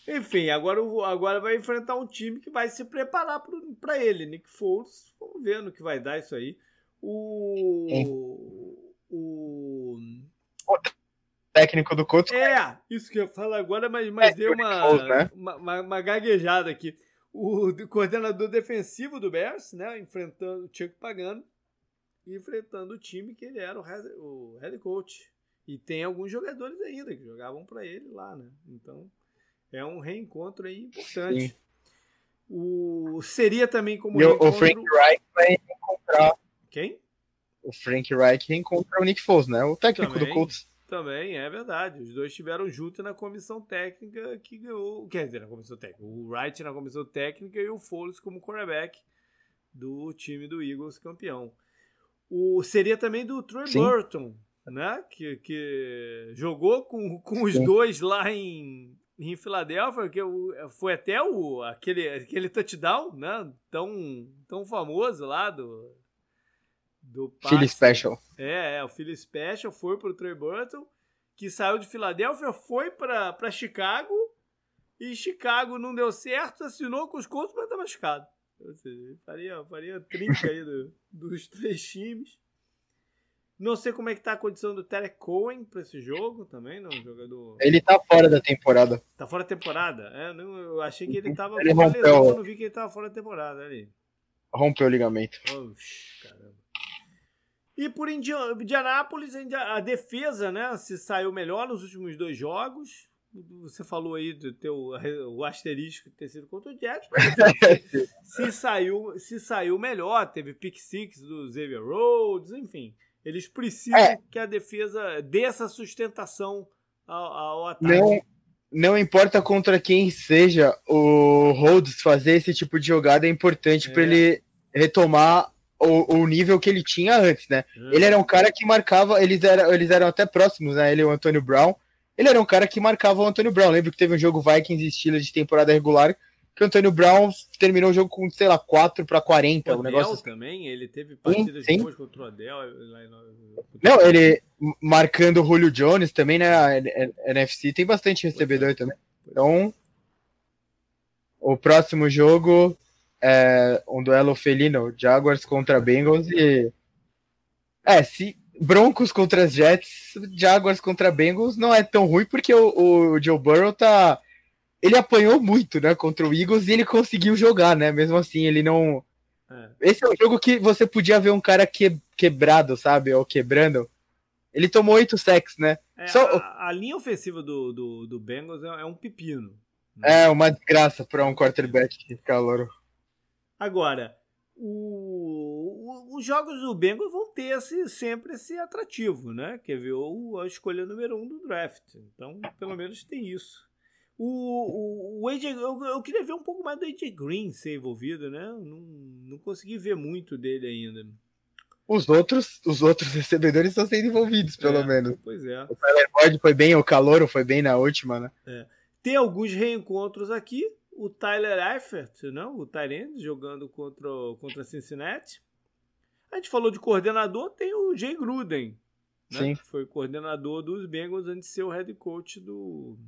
Enfim, agora, agora vai enfrentar um time que vai se preparar para ele. Nick Foles, vamos ver no que vai dar isso aí. O. O. o técnico do Colts. É, isso que eu falo agora, mas, mas é, deu uma, né? uma, uma, uma, gaguejada aqui. O coordenador defensivo do Bears, né? Enfrentando o Chuck Pagano, enfrentando o time que ele era o head, o head coach. E tem alguns jogadores ainda que jogavam para ele lá, né? Então é um reencontro aí importante. Sim. O seria também como e reencontro... o Frank Reich vai encontrar quem? O Frank Reich reencontra o Nick Foles, né? O técnico também, do Colts. Também é verdade. Os dois estiveram juntos na comissão técnica que ganhou, quer dizer, na comissão técnica. O Wright na comissão técnica e o Foles como quarterback do time do Eagles campeão. O seria também do Troy Sim. Burton, né? Que, que jogou com, com os Sim. dois lá em, em Filadélfia, que foi até o, aquele, aquele touchdown né? tão, tão famoso lá do. do Philly Special. É, é, o Philly Special foi pro Troy Burton, que saiu de Filadélfia, foi para Chicago, e Chicago não deu certo, assinou com os Colts, mas tá machucado. Ou seja, faria, faria trinca aí do, dos três times. Não sei como é que tá a condição do Terry Cohen para esse jogo também, não, jogador. Ele tá fora da temporada. Tá fora da temporada? É, não, eu achei que ele tava ele rompeu. Lesão, eu não vi que ele tava fora da temporada ali. Rompeu o ligamento. Oxi, caramba. E por Indianápolis, a defesa, né, se saiu melhor nos últimos dois jogos. Você falou aí do teu o asterisco ter sido contra o Jets, se, se, saiu, se saiu melhor, teve pick six do Xavier Rhodes, enfim. Eles precisam é. que a defesa dê essa sustentação ao, ao ataque. Não, não importa contra quem seja, o Rhodes fazer esse tipo de jogada é importante é. para ele retomar o, o, nível que ele tinha antes, né? Hum. Ele era um cara que marcava, eles eram, eles eram até próximos, né? Ele e o Antônio Brown. Ele era um cara que marcava o Antônio Brown. Lembro que teve um jogo Vikings estilo de temporada regular que o Antônio Brown terminou o jogo com, sei lá, 4 para 40. O negócio assim. também, ele teve partidas sim, sim. boas contra o Adel. Não, ele marcando o Julio Jones também, né? A NFC tem bastante recebedor é. também. Então, o próximo jogo é um duelo felino, Jaguars contra Bengals e é, se Broncos contra Jets, Jaguars contra Bengals não é tão ruim porque o, o Joe Burrow tá ele apanhou muito, né, contra o Eagles e ele conseguiu jogar, né? Mesmo assim, ele não é. Esse é um jogo que você podia ver um cara que, quebrado, sabe? Ou quebrando. Ele tomou oito sacks, né? É, Só... a, a, linha ofensiva do, do, do Bengals é, é um pepino. Né? É, uma desgraça para um quarterback calor. Agora, o, o, os jogos do Bengals vão ter esse, sempre esse atrativo, né? Quer ver o, a escolha número um do draft. Então, pelo menos tem isso. O, o, o AJ, eu, eu, queria ver um pouco mais do AJ Green ser envolvido, né? Não, não consegui ver muito dele ainda. Os outros, os outros recebedores estão sendo envolvidos, pelo é, menos. Pois é. O Tyler Boyd foi bem, o Calouro foi bem na última, né? É. Tem alguns reencontros aqui o Tyler Eifert, não? o Tyrande, jogando contra, contra Cincinnati. A gente falou de coordenador, tem o Jay Gruden, né? Sim. que foi coordenador dos Bengals antes de ser o head coach do,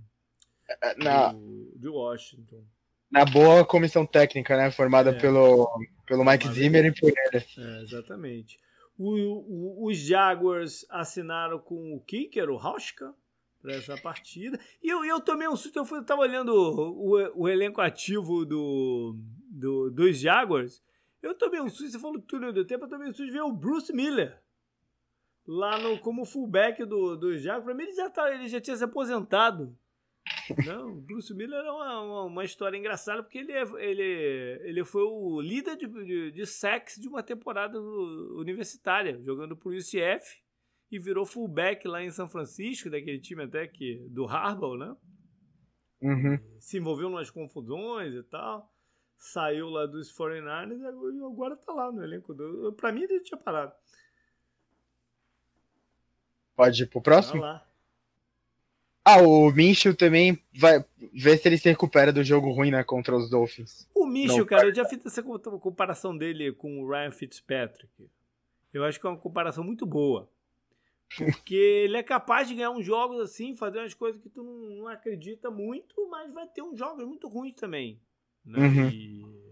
na, do, de Washington. Na boa comissão técnica, né? Formada é, pelo, pelo Mike Zimmer e por ele. É, exatamente. O, o, os Jaguars assinaram com o kicker, o Rauschka, para essa partida. E eu, eu tomei um susto, eu, fui, eu tava olhando o, o, o elenco ativo do, do, dos Jaguars. Eu tomei um susto, você falou tudo do tempo, eu tomei um susto de ver o Bruce Miller lá no, como fullback do, do Jaguars. Para mim, ele já, tá, ele já tinha se aposentado. Não, o Bruce Miller é uma, uma, uma, história engraçada porque ele, é, ele, ele foi o líder de, de, de de uma temporada universitária, jogando por UCF e virou fullback lá em São Francisco, daquele time até que do Harbaugh, né? Uhum. Se envolveu nas confusões e tal. Saiu lá dos 49ers e agora tá lá no elenco do. Pra mim ele tinha parado. Pode ir pro próximo? Tá lá. Ah, o Minshew também vai ver se ele se recupera do jogo ruim, né, contra os Dolphins. O Minshew, cara, eu já fiz essa comparação dele com o Ryan Fitzpatrick. Eu acho que é uma comparação muito boa. Porque ele é capaz de ganhar uns jogos assim, fazer umas coisas que tu não, não acredita muito, mas vai ter uns jogos muito ruins também. Né? Uhum. E...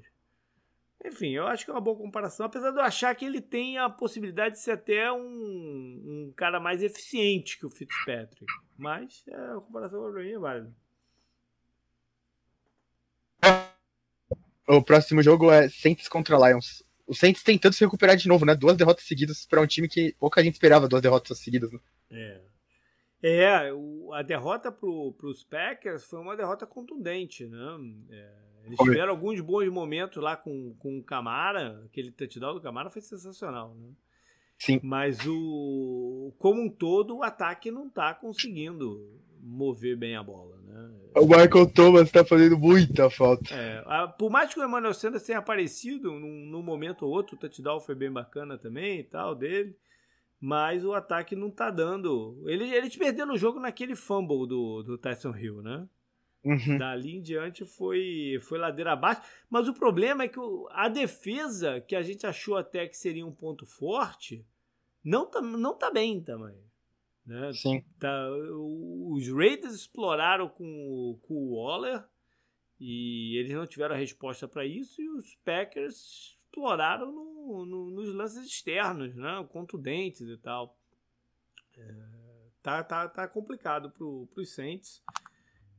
Enfim, eu acho que é uma boa comparação, apesar de eu achar que ele tem a possibilidade de ser até um, um cara mais eficiente que o Fitzpatrick. Mas é, a comparação pra mim é válida. O próximo jogo é Saints contra Lions o Saints tentando se recuperar de novo, né? Duas derrotas seguidas para um time que pouca gente esperava duas derrotas seguidas. Né? É. É, o, a derrota para os Packers foi uma derrota contundente, né? É, eles tiveram alguns bons momentos lá com, com o Camara, aquele touchdown do Camara foi sensacional, né? Sim. Mas o como um todo o ataque não está conseguindo mover bem a bola, né? O Michael Thomas está fazendo muita falta. É, a, por mais que o Emmanuel Sanders tenha aparecido num, num, momento ou outro, o touchdown foi bem bacana também e tal dele, mas o ataque não tá dando. Ele, eles perderam o jogo naquele fumble do, do Tyson Hill, né? Uhum. Dali em diante foi, foi ladeira abaixo. Mas o problema é que a defesa, que a gente achou até que seria um ponto forte, não tá, não tá bem também. Né? Sim. Tá, os Raiders exploraram com, com o Waller e eles não tiveram a resposta para isso e os Packers exploraram no, no, nos lances externos, né? contundentes e tal. É, tá, tá, tá complicado para os Saints.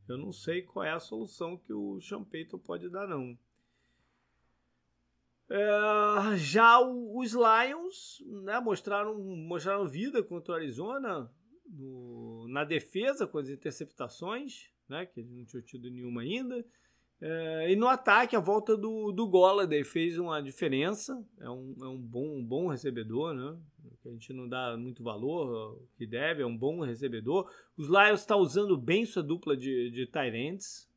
Eu não sei qual é a solução que o Payton pode dar, não. É, já os Lions né, mostraram, mostraram vida contra o Arizona no, na defesa com as interceptações, né, que eles não tinham tido nenhuma ainda. É, e no ataque, a volta do, do Golladay fez uma diferença. É um, é um, bom, um bom recebedor, né? que a gente não dá muito valor que deve, é um bom recebedor. Os Lions está usando bem sua dupla de, de Tyrants.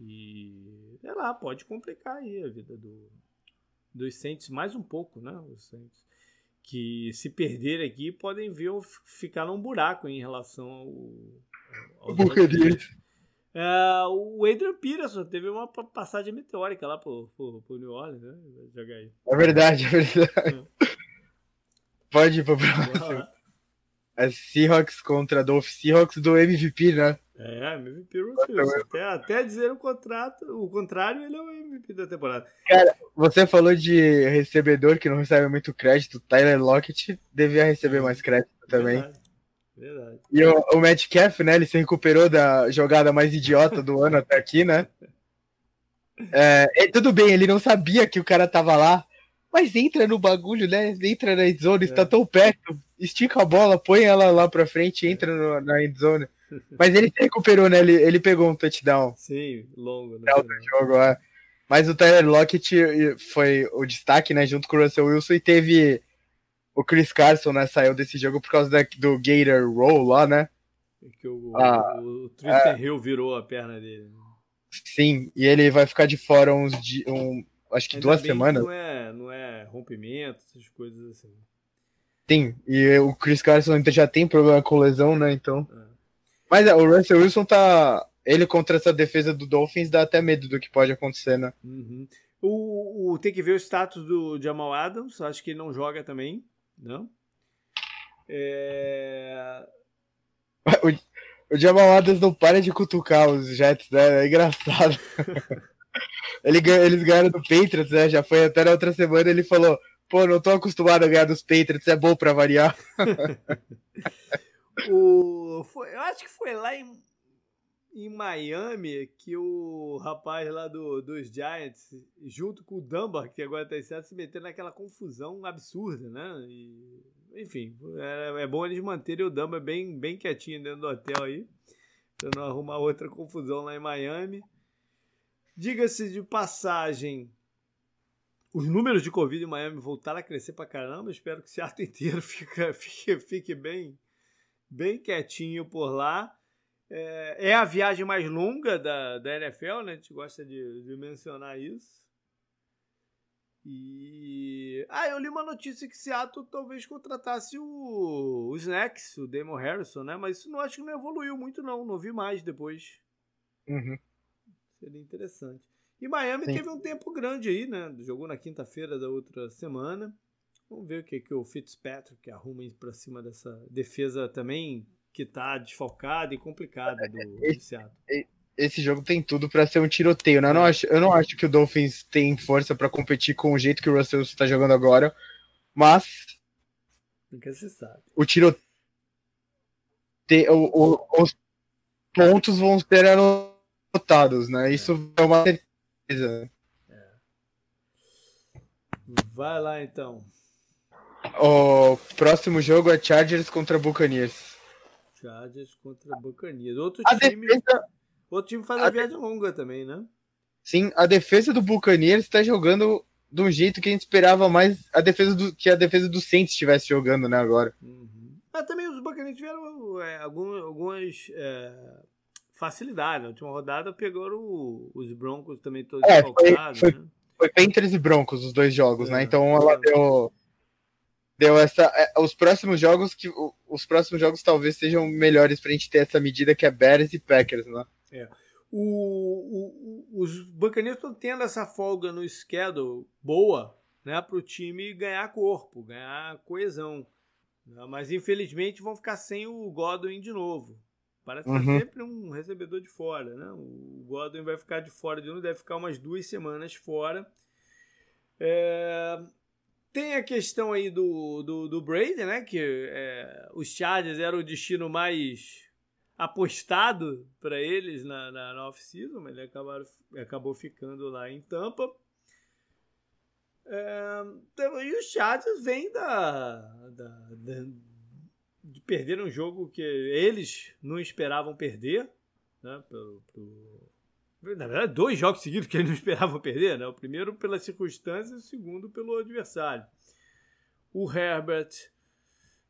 E, sei lá, pode complicar aí a vida do, dos Saints mais um pouco, né? Os Saints. Que se perder aqui podem ver ficar num buraco em relação ao. ao Buccaneers. É, o Adrian Peterson teve uma passagem meteórica lá pro, pro, pro New Orleans, né? Jogar aí. É verdade, é verdade. É. Pode ir pro próximo. É Seahawks contra Dolphins. Seahawks do MVP, né? É, MVP Russell até, até dizer o, contrato, o contrário, ele é o MVP da temporada. Cara, você falou de recebedor que não recebe muito crédito. Tyler Lockett devia receber mais crédito também. Verdade. Verdade. E o, o Metcalf, né? Ele se recuperou da jogada mais idiota do ano até aqui, né? É, tudo bem, ele não sabia que o cara tava lá, mas entra no bagulho, né? Entra na endzone, é. está tão perto, estica a bola, põe ela lá pra frente, entra no, na endzone. Mas ele se recuperou, né? Ele, ele pegou um touchdown. Sim, longo, né? Jogo, é. Mas o Tyler Lockett foi o destaque, né? Junto com o Russell Wilson e teve o Chris Carson, né? Saiu desse jogo por causa da, do Gator Roll lá, né? Que o, ah, o, o Tristan é, Hill virou a perna dele. Sim, e ele vai ficar de fora uns um, acho que Ainda duas semanas. Não é, não é rompimento, essas coisas assim. Sim, e o Chris Carson já tem problema com lesão, né? Então. É. Mas é, o Russell Wilson tá. Ele contra essa defesa do Dolphins dá até medo do que pode acontecer, né? Uhum. O, o, tem que ver o status do Jamal Adams, acho que ele não joga também, não? É... O, o Jamal Adams não para de cutucar os Jets, né? É engraçado. ele, eles ganharam do Patriots, né? Já foi até na outra semana ele falou: pô, não tô acostumado a ganhar dos Patriots, é bom pra variar. o, foi, eu acho que foi lá em, em Miami que o rapaz lá do, dos Giants, junto com o Dunbar, que agora tá certo, se meteram naquela confusão absurda, né? E, enfim, é, é, bom eles manterem o Dunbar bem, bem quietinho dentro do hotel aí, pra não arrumar outra confusão lá em Miami. Diga-se de passagem, os números de Covid em Miami voltaram a crescer pra caramba. Espero que o Seattle inteiro fique, fique, fique bem bem quietinho por lá. É, é, a viagem mais longa da, da NFL, né? A gente gosta de, de mencionar isso. E. Ah, eu li uma notícia que Seattle talvez contratasse o, o Snacks, o Damon Harrison, né? Mas isso não acho que não evoluiu muito, não. Não vi mais depois. Uhum. Seria interessante. E Miami Sim. teve um tempo grande aí, né? Jogou na quinta-feira da outra semana. Vamos ver o que, que o Fitzpatrick arruma para cima dessa defesa também que está desfalcada e complicada do, esse, Seattle. Esse jogo tem tudo para ser um tiroteio, né? Eu não, é. acho, eu não acho que o Dolphins tem força para competir com o jeito que o Russell está jogando agora, mas. Nunca se sabe. O tiroteio. O, o, os pontos vão ser anotados, né? Isso é, é uma certeza. É. Vai lá então. O próximo jogo é Chargers contra Buccaneers. Chargers contra Buccaneers. Outro a time, defesa... outro time faz a, a viagem de... longa também, né? Sim, a defesa do Buccaneers está jogando de um jeito que a gente esperava mais a defesa do, que a defesa do Saints estivesse jogando, né, agora. Uhum. Mas também os Buccaneers tiveram é, algumas, algumas é, facilidades. Na última rodada pegaram os Broncos também todos é, foi, foi, né? foi Panthers e Broncos os dois jogos, né? é, né? Então ela deu deu essa. É, os próximos jogos que. Os próximos jogos talvez sejam melhores pra gente ter essa medida que é Bears e Packers, né? É. O, o, os Buccaneers estão tendo essa folga no schedule boa, né, para o time ganhar corpo, ganhar coesão. Né? Mas infelizmente vão ficar sem o Godwin de novo. Parece uhum. sempre um recebedor de fora, né? O Godwin vai ficar de fora de novo, deve ficar umas duas semanas fora. É, tem a questão aí do, do, do Brady, né? Que é, os Chargers eram o destino mais apostado para eles na, na, na off-season, mas ele acabaram, acabou ficando lá em Tampa. É, então, e os Chargers vêm da, da, da, de perder um jogo que eles não esperavam perder, né? Pelo, pelo, na verdade, dois jogos seguidos que eles não esperavam perder, né? O primeiro pelas circunstâncias, o segundo pelo adversário. O Herbert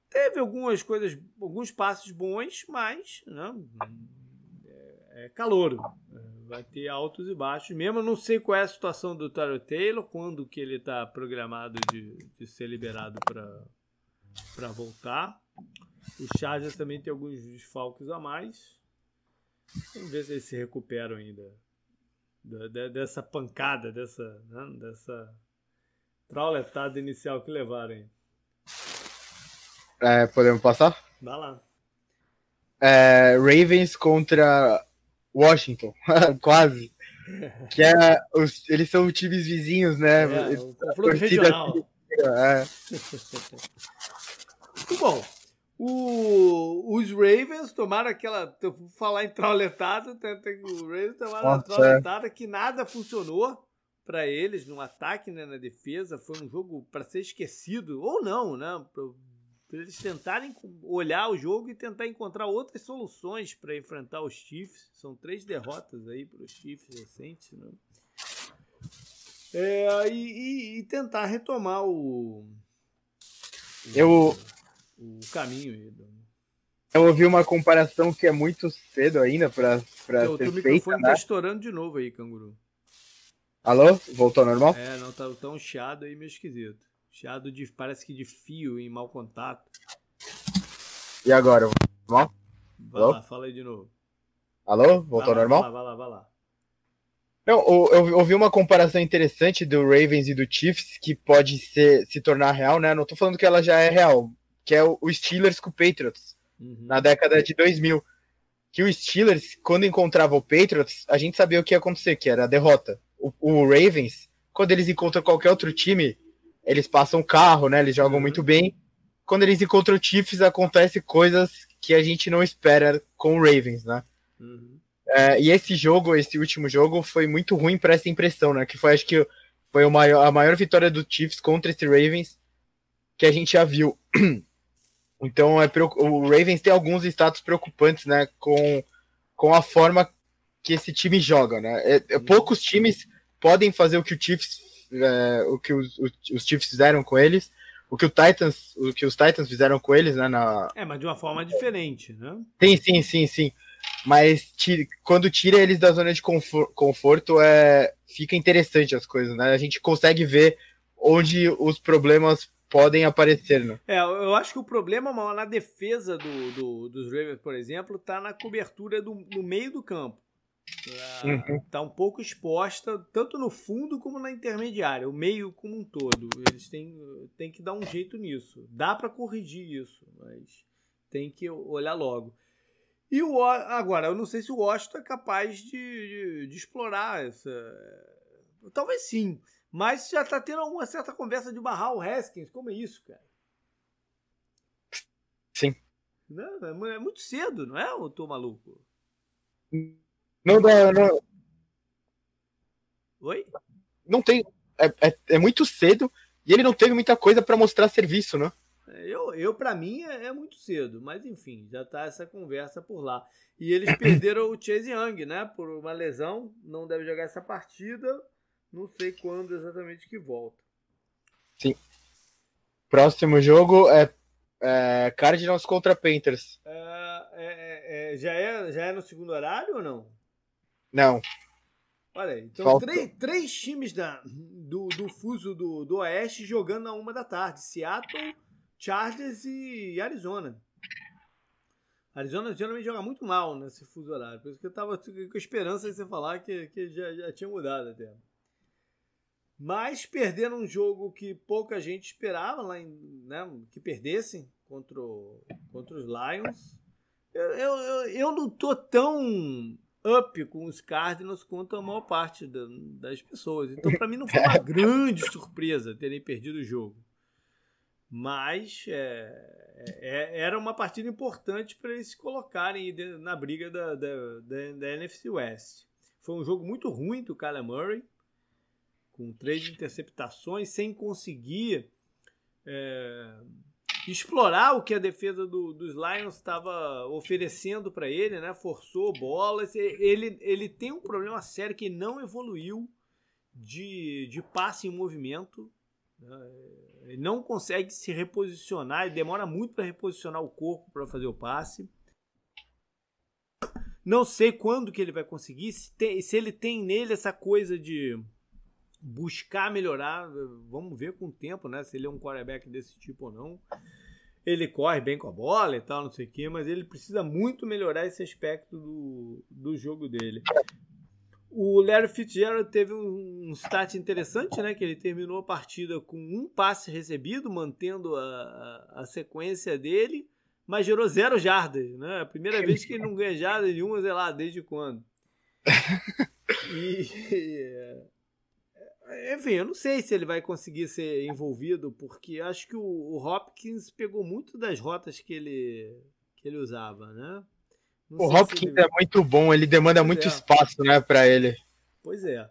teve algumas coisas, alguns passos bons, mas né, é, é calor. Vai ter altos e baixos mesmo. Eu não sei qual é a situação do Tyler Taylor, quando que ele está programado de, de ser liberado para voltar. O Chargers também tem alguns desfalques a mais. Vamos ver se eles se recuperam ainda dessa pancada, dessa, né, dessa trauletada inicial que levaram aí. É, podemos passar? Vai lá. É, Ravens contra Washington, quase. Que é, os, eles são times vizinhos, né? É, o regional. É. Muito bom. O, os Ravens tomaram aquela. Falar em trauletada, o Ravens tomaram uma trauletada que nada funcionou para eles no ataque, né, na defesa. Foi um jogo para ser esquecido, ou não, né? Para eles tentarem olhar o jogo e tentar encontrar outras soluções para enfrentar os Chiefs. São três derrotas aí para os Chiefs recentes, né? É, e, e, e tentar retomar o. Eu, o caminho. Eu ouvi uma comparação que é muito cedo ainda para ser O teu microfone né? tá estourando de novo aí, canguru. Alô? Voltou ao normal? É, não, tá tão chiado aí meio esquisito. Chiado de, parece que de fio em mau contato. E agora? Normal? Vai Alô? lá, fala aí de novo. Alô? Voltou vai normal? Vai lá, vai lá, vai lá. Não, eu ouvi uma comparação interessante do Ravens e do Chiefs que pode ser, se tornar real, né? Não tô falando que ela já é real, que é o Steelers com o Patriots, uhum. na década de 2000. Que o Steelers, quando encontrava o Patriots, a gente sabia o que ia acontecer, que era a derrota. O, o Ravens, quando eles encontram qualquer outro time, eles passam carro, né? Eles jogam uhum. muito bem. Quando eles encontram o Chiefs, acontece coisas que a gente não espera com o Ravens, né? Uhum. É, e esse jogo, esse último jogo, foi muito ruim para essa impressão, né? Que foi, acho que, foi maior, a maior vitória do Chiefs contra esse Ravens que a gente já viu. Então, é, o Ravens tem alguns status preocupantes, né, com, com a forma que esse time joga, né? É, é, poucos times podem fazer o que o Chiefs, é, o que os, os Chiefs fizeram com eles, o que o Titans, o que os Titans fizeram com eles, né? Na... É, mas de uma forma diferente, né? Sim, sim, sim, sim. Mas tira, quando tira eles da zona de conforto, conforto, é, fica interessante as coisas, né? A gente consegue ver onde os problemas podem aparecer, né? É, eu acho que o problema maior na defesa do, do, dos Ravens, por exemplo, tá na cobertura do, no meio do campo. Tá, uhum. tá um pouco exposta, tanto no fundo como na intermediária, o meio como um todo. Eles têm, têm que dar um jeito nisso. Dá para corrigir isso, mas tem que olhar logo. E o agora, eu não sei se o Washington é capaz de, de, de explorar essa. Talvez sim. Mas já tá tendo alguma certa conversa de barrar o Haskins. Como é isso, cara? Sim. Não, é muito cedo, não é, eu tô maluco? Não dá, não. Oi? Não tem. É, é, é muito cedo e ele não teve muita coisa para mostrar serviço, né? É, eu, eu para mim, é, é, muito cedo, mas enfim, já tá essa conversa por lá. E eles perderam o Chase Young, né? Por uma lesão, não deve jogar essa partida. Não sei quando exatamente que volta. Sim. Próximo jogo é, é Cardinals contra Panthers. É, é, é, já, é, já é no segundo horário ou não? Não. Olha aí, então três, três times da, do, do fuso do, do Oeste jogando a uma da tarde. Seattle, Chargers e Arizona. Arizona geralmente joga muito mal nesse fuso horário. Por isso que eu tava com a esperança de você falar que, que já, já tinha mudado até. Mas perderam um jogo que pouca gente esperava lá em, né, que perdessem contra, o, contra os Lions. Eu, eu, eu não tô tão up com os Cardinals quanto a maior parte da, das pessoas. Então, para mim, não foi uma grande surpresa terem perdido o jogo. Mas é, é, era uma partida importante para eles se colocarem na briga da, da, da, da NFC West. Foi um jogo muito ruim do Kyler Murray com três interceptações, sem conseguir é, explorar o que a defesa do, dos Lions estava oferecendo para ele, né? Forçou bolas. Ele, ele tem um problema sério que não evoluiu de, de passe em movimento. Né? Ele não consegue se reposicionar, ele demora muito para reposicionar o corpo para fazer o passe. Não sei quando que ele vai conseguir, se, tem, se ele tem nele essa coisa de buscar melhorar. Vamos ver com o tempo, né? Se ele é um quarterback desse tipo ou não. Ele corre bem com a bola e tal, não sei o quê, mas ele precisa muito melhorar esse aspecto do, do jogo dele. O Larry Fitzgerald teve um, um stat interessante, né? Que ele terminou a partida com um passe recebido, mantendo a, a, sequência dele, mas gerou zero jardas, né? A primeira vez que ele não ganha jardas nenhuma, sei lá, desde quando. E, enfim, eu não sei se ele vai conseguir ser envolvido, porque acho que o, o Hopkins pegou muito das rotas que ele, que ele usava, né? Não o Hopkins ele... é muito bom, ele demanda pois muito é. espaço, né, para ele. Pois é.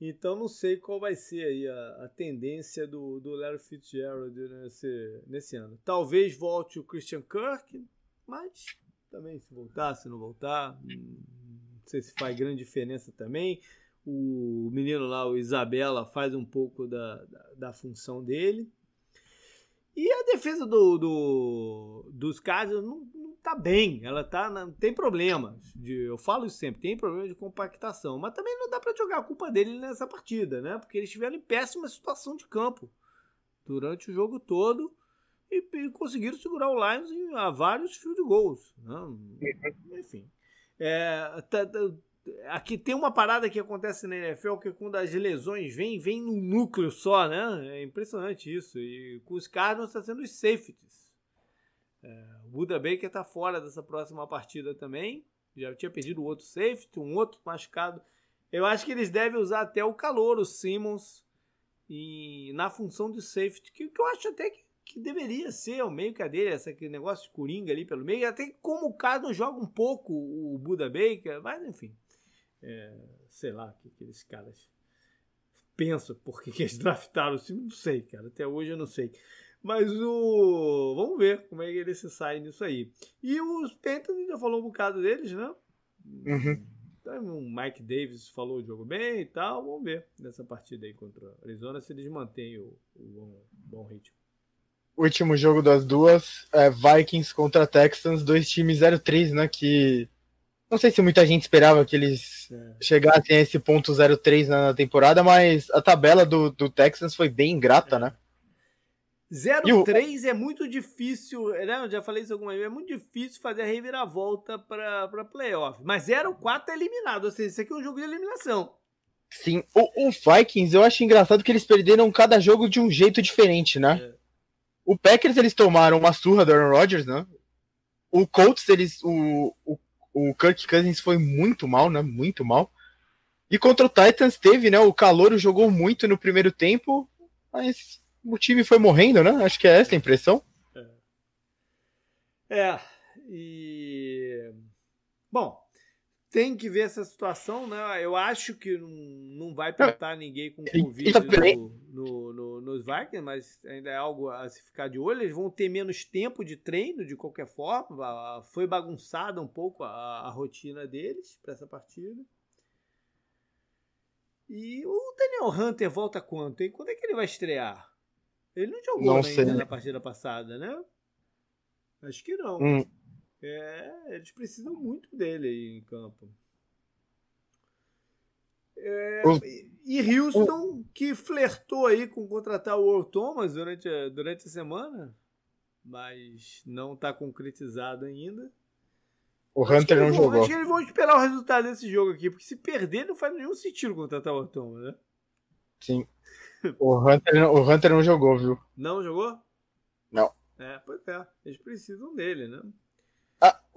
Então não sei qual vai ser aí a, a tendência do, do Larry Fitzgerald nesse, nesse ano. Talvez volte o Christian Kirk, mas também se voltar, se não voltar, hum, não sei se faz grande diferença também. O menino lá, o Isabela, faz um pouco da, da, da função dele. E a defesa do, do dos casos não, não tá bem. Ela tá não tem problemas. De, eu falo isso sempre, tem problema de compactação. Mas também não dá para jogar a culpa dele nessa partida, né? Porque eles estiveram em péssima situação de campo durante o jogo todo e, e conseguiram segurar o Lions a vários field goals. Né? Enfim. É, tá, tá, Aqui tem uma parada que acontece na NFL que quando as lesões vêm, vem no núcleo só, né? É impressionante isso. E com os Cardinals está sendo os safeties. É, o Buda Baker está fora dessa próxima partida também. Já tinha pedido outro safety, um outro machucado. Eu acho que eles devem usar até o calor, o Simmons, e, na função de safety, que, que eu acho até que, que deveria ser o meio que a dele, esse negócio de coringa ali pelo meio. Até como o Cardinals joga um pouco o Buda Baker, mas enfim. É, sei lá o que aqueles caras pensam, porque que eles draftaram o time, não sei, cara. Até hoje eu não sei. Mas o. Vamos ver como é que ele se sai nisso aí. E os Panthers já falou um bocado deles, né? Uhum. Então, o Mike Davis falou o jogo bem e tal. Vamos ver nessa partida aí contra a Arizona se eles mantêm o, o bom, bom ritmo. Último jogo das duas, é Vikings contra Texans, dois times 0-3, né? Que não sei se muita gente esperava que eles é. chegassem a esse ponto 03 na temporada, mas a tabela do, do Texans foi bem ingrata, é. né? 0-3 é muito difícil, né? Eu já falei isso alguma vez, é muito difícil fazer a reviravolta para playoff. Mas 0-4 é eliminado, ou seja, isso aqui é um jogo de eliminação. Sim, o, o, Vikings, eu acho engraçado que eles perderam cada jogo de um jeito diferente, né? É. O Packers, eles tomaram uma surra do Aaron Rodgers, né? O Colts, eles, o, o o Kirk Cousins foi muito mal, né? Muito mal. E contra o Titans teve, né? O calor jogou muito no primeiro tempo, mas o time foi morrendo, né? Acho que é essa a impressão. É. é e. Bom, tem que ver essa situação, né? Eu acho que não, não vai pintar ninguém com Covid no, no, no, nos Vikings, mas ainda é algo a se ficar de olho. Eles vão ter menos tempo de treino, de qualquer forma. Foi bagunçada um pouco a, a rotina deles para essa partida. E o Daniel Hunter volta quanto, hein? Quando é que ele vai estrear? Ele não jogou não ainda na partida passada, né? Acho que não. Hum. É, eles precisam muito dele aí em campo. É, e Houston, que flertou aí com contratar o Earl Thomas durante a, durante a semana, mas não está concretizado ainda. O acho Hunter não vão, jogou. Acho que eles vão esperar o resultado desse jogo aqui, porque se perder não faz nenhum sentido contratar o Earl Thomas, né? Sim. O Hunter, o Hunter não jogou, viu? Não jogou? Não. É, pois é. Eles precisam dele, né?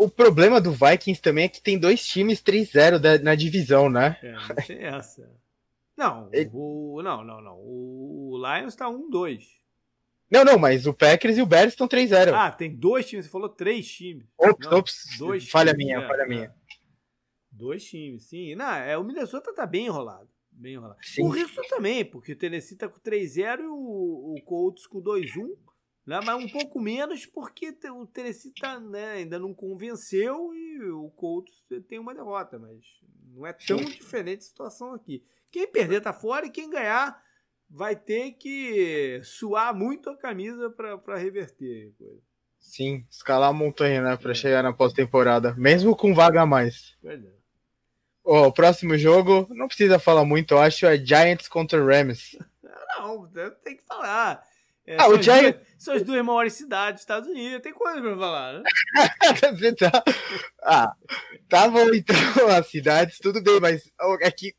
O problema do Vikings também é que tem dois times 3-0 na divisão, né? É, não tem essa. Não, o, não, não, não. O Lions tá 1-2. Não, não, mas o Packers e o Bears estão 3-0. Ah, tem dois times. Você falou três times. Ops, não, ops. Dois falha times, minha, é, falha é. minha. Dois times, sim. Não, é, o Minnesota tá bem enrolado. Bem enrolado. Sim. O Houston também, porque o Tennessee tá com 3-0 e o, o Colts com 2-1. Né? Mas um pouco menos porque o Tennessee tá, né, ainda não convenceu e o Colts tem uma derrota, mas não é tão diferente a situação aqui. Quem perder tá fora e quem ganhar vai ter que suar muito a camisa para reverter. Sim, escalar a montanha, né, para é. chegar na pós-temporada, mesmo com vaga a mais. Verdade. O próximo jogo, não precisa falar muito, eu acho, é Giants contra Rams. Não, tem que falar. É, ah, o Giants... Duas, são as duas maiores cidades dos Estados Unidos, tem coisa pra falar, né? tá... Ah, tá bom então, as cidades, tudo bem, mas aqui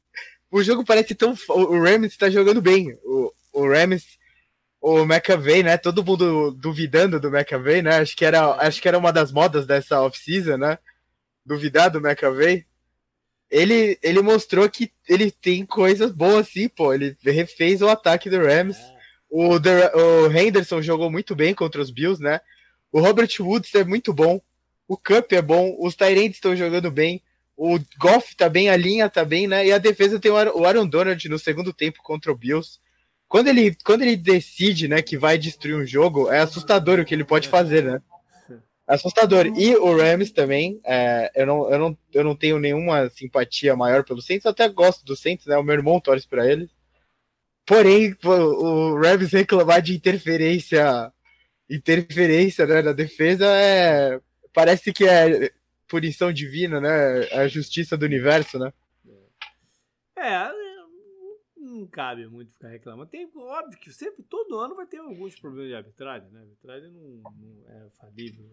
o jogo parece tão. O Rams tá jogando bem. O, o Rams, o McAvey, né? Todo mundo duvidando do McAvey, né? Acho que era, acho que era uma das modas dessa off-season, né? Duvidar do McAvey. Ele, ele mostrou que ele tem coisas boas, sim, pô. Ele refez o ataque do Rams. O, o Henderson jogou muito bem contra os Bills, né? O Robert Woods é muito bom. O Cup é bom. Os Tyrants estão jogando bem. O Goff tá bem, a linha tá bem, né? E a defesa tem o Aaron Donald no segundo tempo contra o Bills. Quando ele, quando ele decide, né, que vai destruir um jogo, é assustador o que ele pode fazer, né? Assustador. E o Rams também, é, eu, não, eu, não, eu não tenho nenhuma simpatia maior pelo Saints, até gosto do Saints, né? O meu irmão torce para ele. Porém, o Rams reclamar de interferência, interferência né, na defesa é parece que é punição divina, né? A justiça do universo, né? É, não cabe muito ficar reclamando. Tem, óbvio que sempre, todo ano vai ter alguns problemas de arbitragem, né? Arbitragem não, não é falível.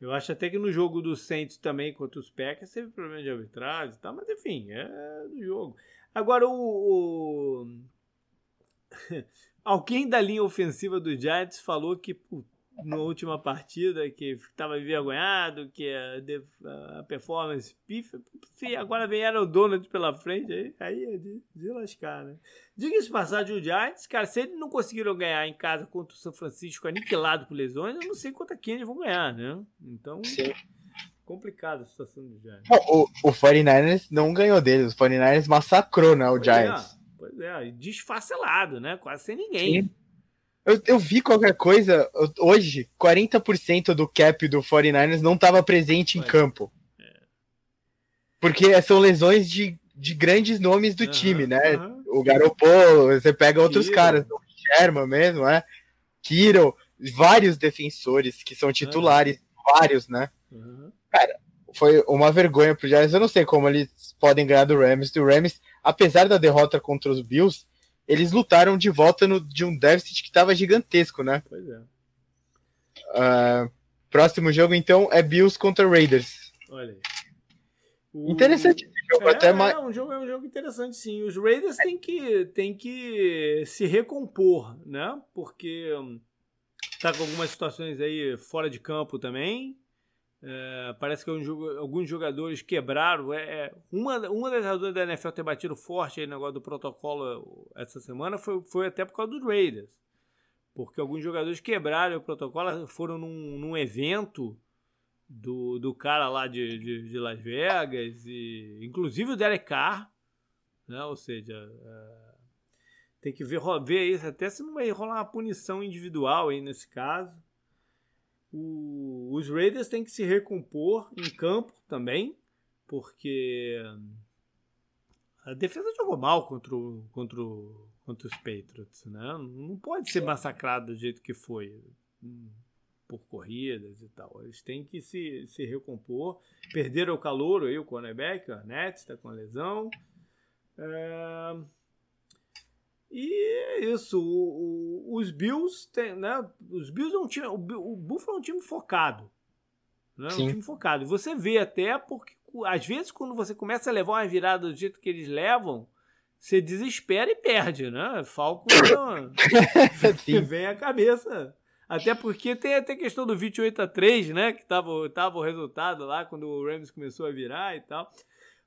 Eu acho até que no jogo do Saints também contra os Packers teve problema de arbitragem tal, mas enfim, é do jogo. Agora o, o... alguém da linha ofensiva do Giants falou que na última partida que estava envergonhado, que a, a performance pifa, agora vem o Donald pela frente, aí, aí é de, de lascar, né? Diga-se passagem, o Giants, cara, se eles não conseguiram ganhar em casa contra o São Francisco aniquilado por lesões, eu não sei quanto aqui eles vão ganhar, né? Então, Sim. complicada a situação do Giants. o, o 49ers não ganhou deles, o 49ers massacrou, né, o Giants. Pois é, desfacelado, né? Quase sem ninguém. Sim. Eu, eu vi qualquer coisa, hoje, 40% do cap do 49ers não estava presente em campo. É. Porque são lesões de, de grandes nomes do uhum, time, né? Uhum. O Garoppolo, você pega outros Kiro. caras, o Sherman mesmo, né? Kiro, vários defensores que são titulares, uhum. vários, né? Cara, foi uma vergonha pro Giants. Eu não sei como eles podem ganhar do Rams. Do Rams, apesar da derrota contra os Bills, eles lutaram de volta no, de um déficit que estava gigantesco, né? Pois é. Uh, próximo jogo, então, é Bills contra Raiders. Olha aí. O... Interessante esse jogo, é, até mais. É um jogo, é um jogo interessante, sim. Os Raiders têm que, têm que se recompor, né? Porque hum, tá com algumas situações aí fora de campo também. É, parece que alguns jogadores quebraram. É, é, uma, uma das razões da NFL ter batido forte aí no negócio do protocolo essa semana foi, foi até por causa dos Raiders. Porque alguns jogadores quebraram o protocolo, foram num, num evento do, do cara lá de, de, de, Las Vegas, e inclusive o Derek Carr, né? ou seja, é, tem que ver, ver isso, até se não vai rolar uma punição individual aí nesse caso. O, os Raiders têm que se recompor em campo também, porque a defesa jogou mal contra, o, contra, o, contra os Patriots, né? Não pode ser massacrado do jeito que foi hum, por corridas e tal. Eles têm que se, se recompor. Perderam o calor aí, o cornerback, o Arnett está com a lesão. É... E é isso, o, o, os Bills tem, né? Os Bills é um time, o, o Buffalo é um time focado. Né? Um time focado. Você vê até porque às vezes quando você começa a levar uma virada do jeito que eles levam, você desespera e perde, né? Falco vem a cabeça. Até porque tem até questão do 28 a 3, né? Que tava, tava o resultado lá quando o Rams começou a virar e tal.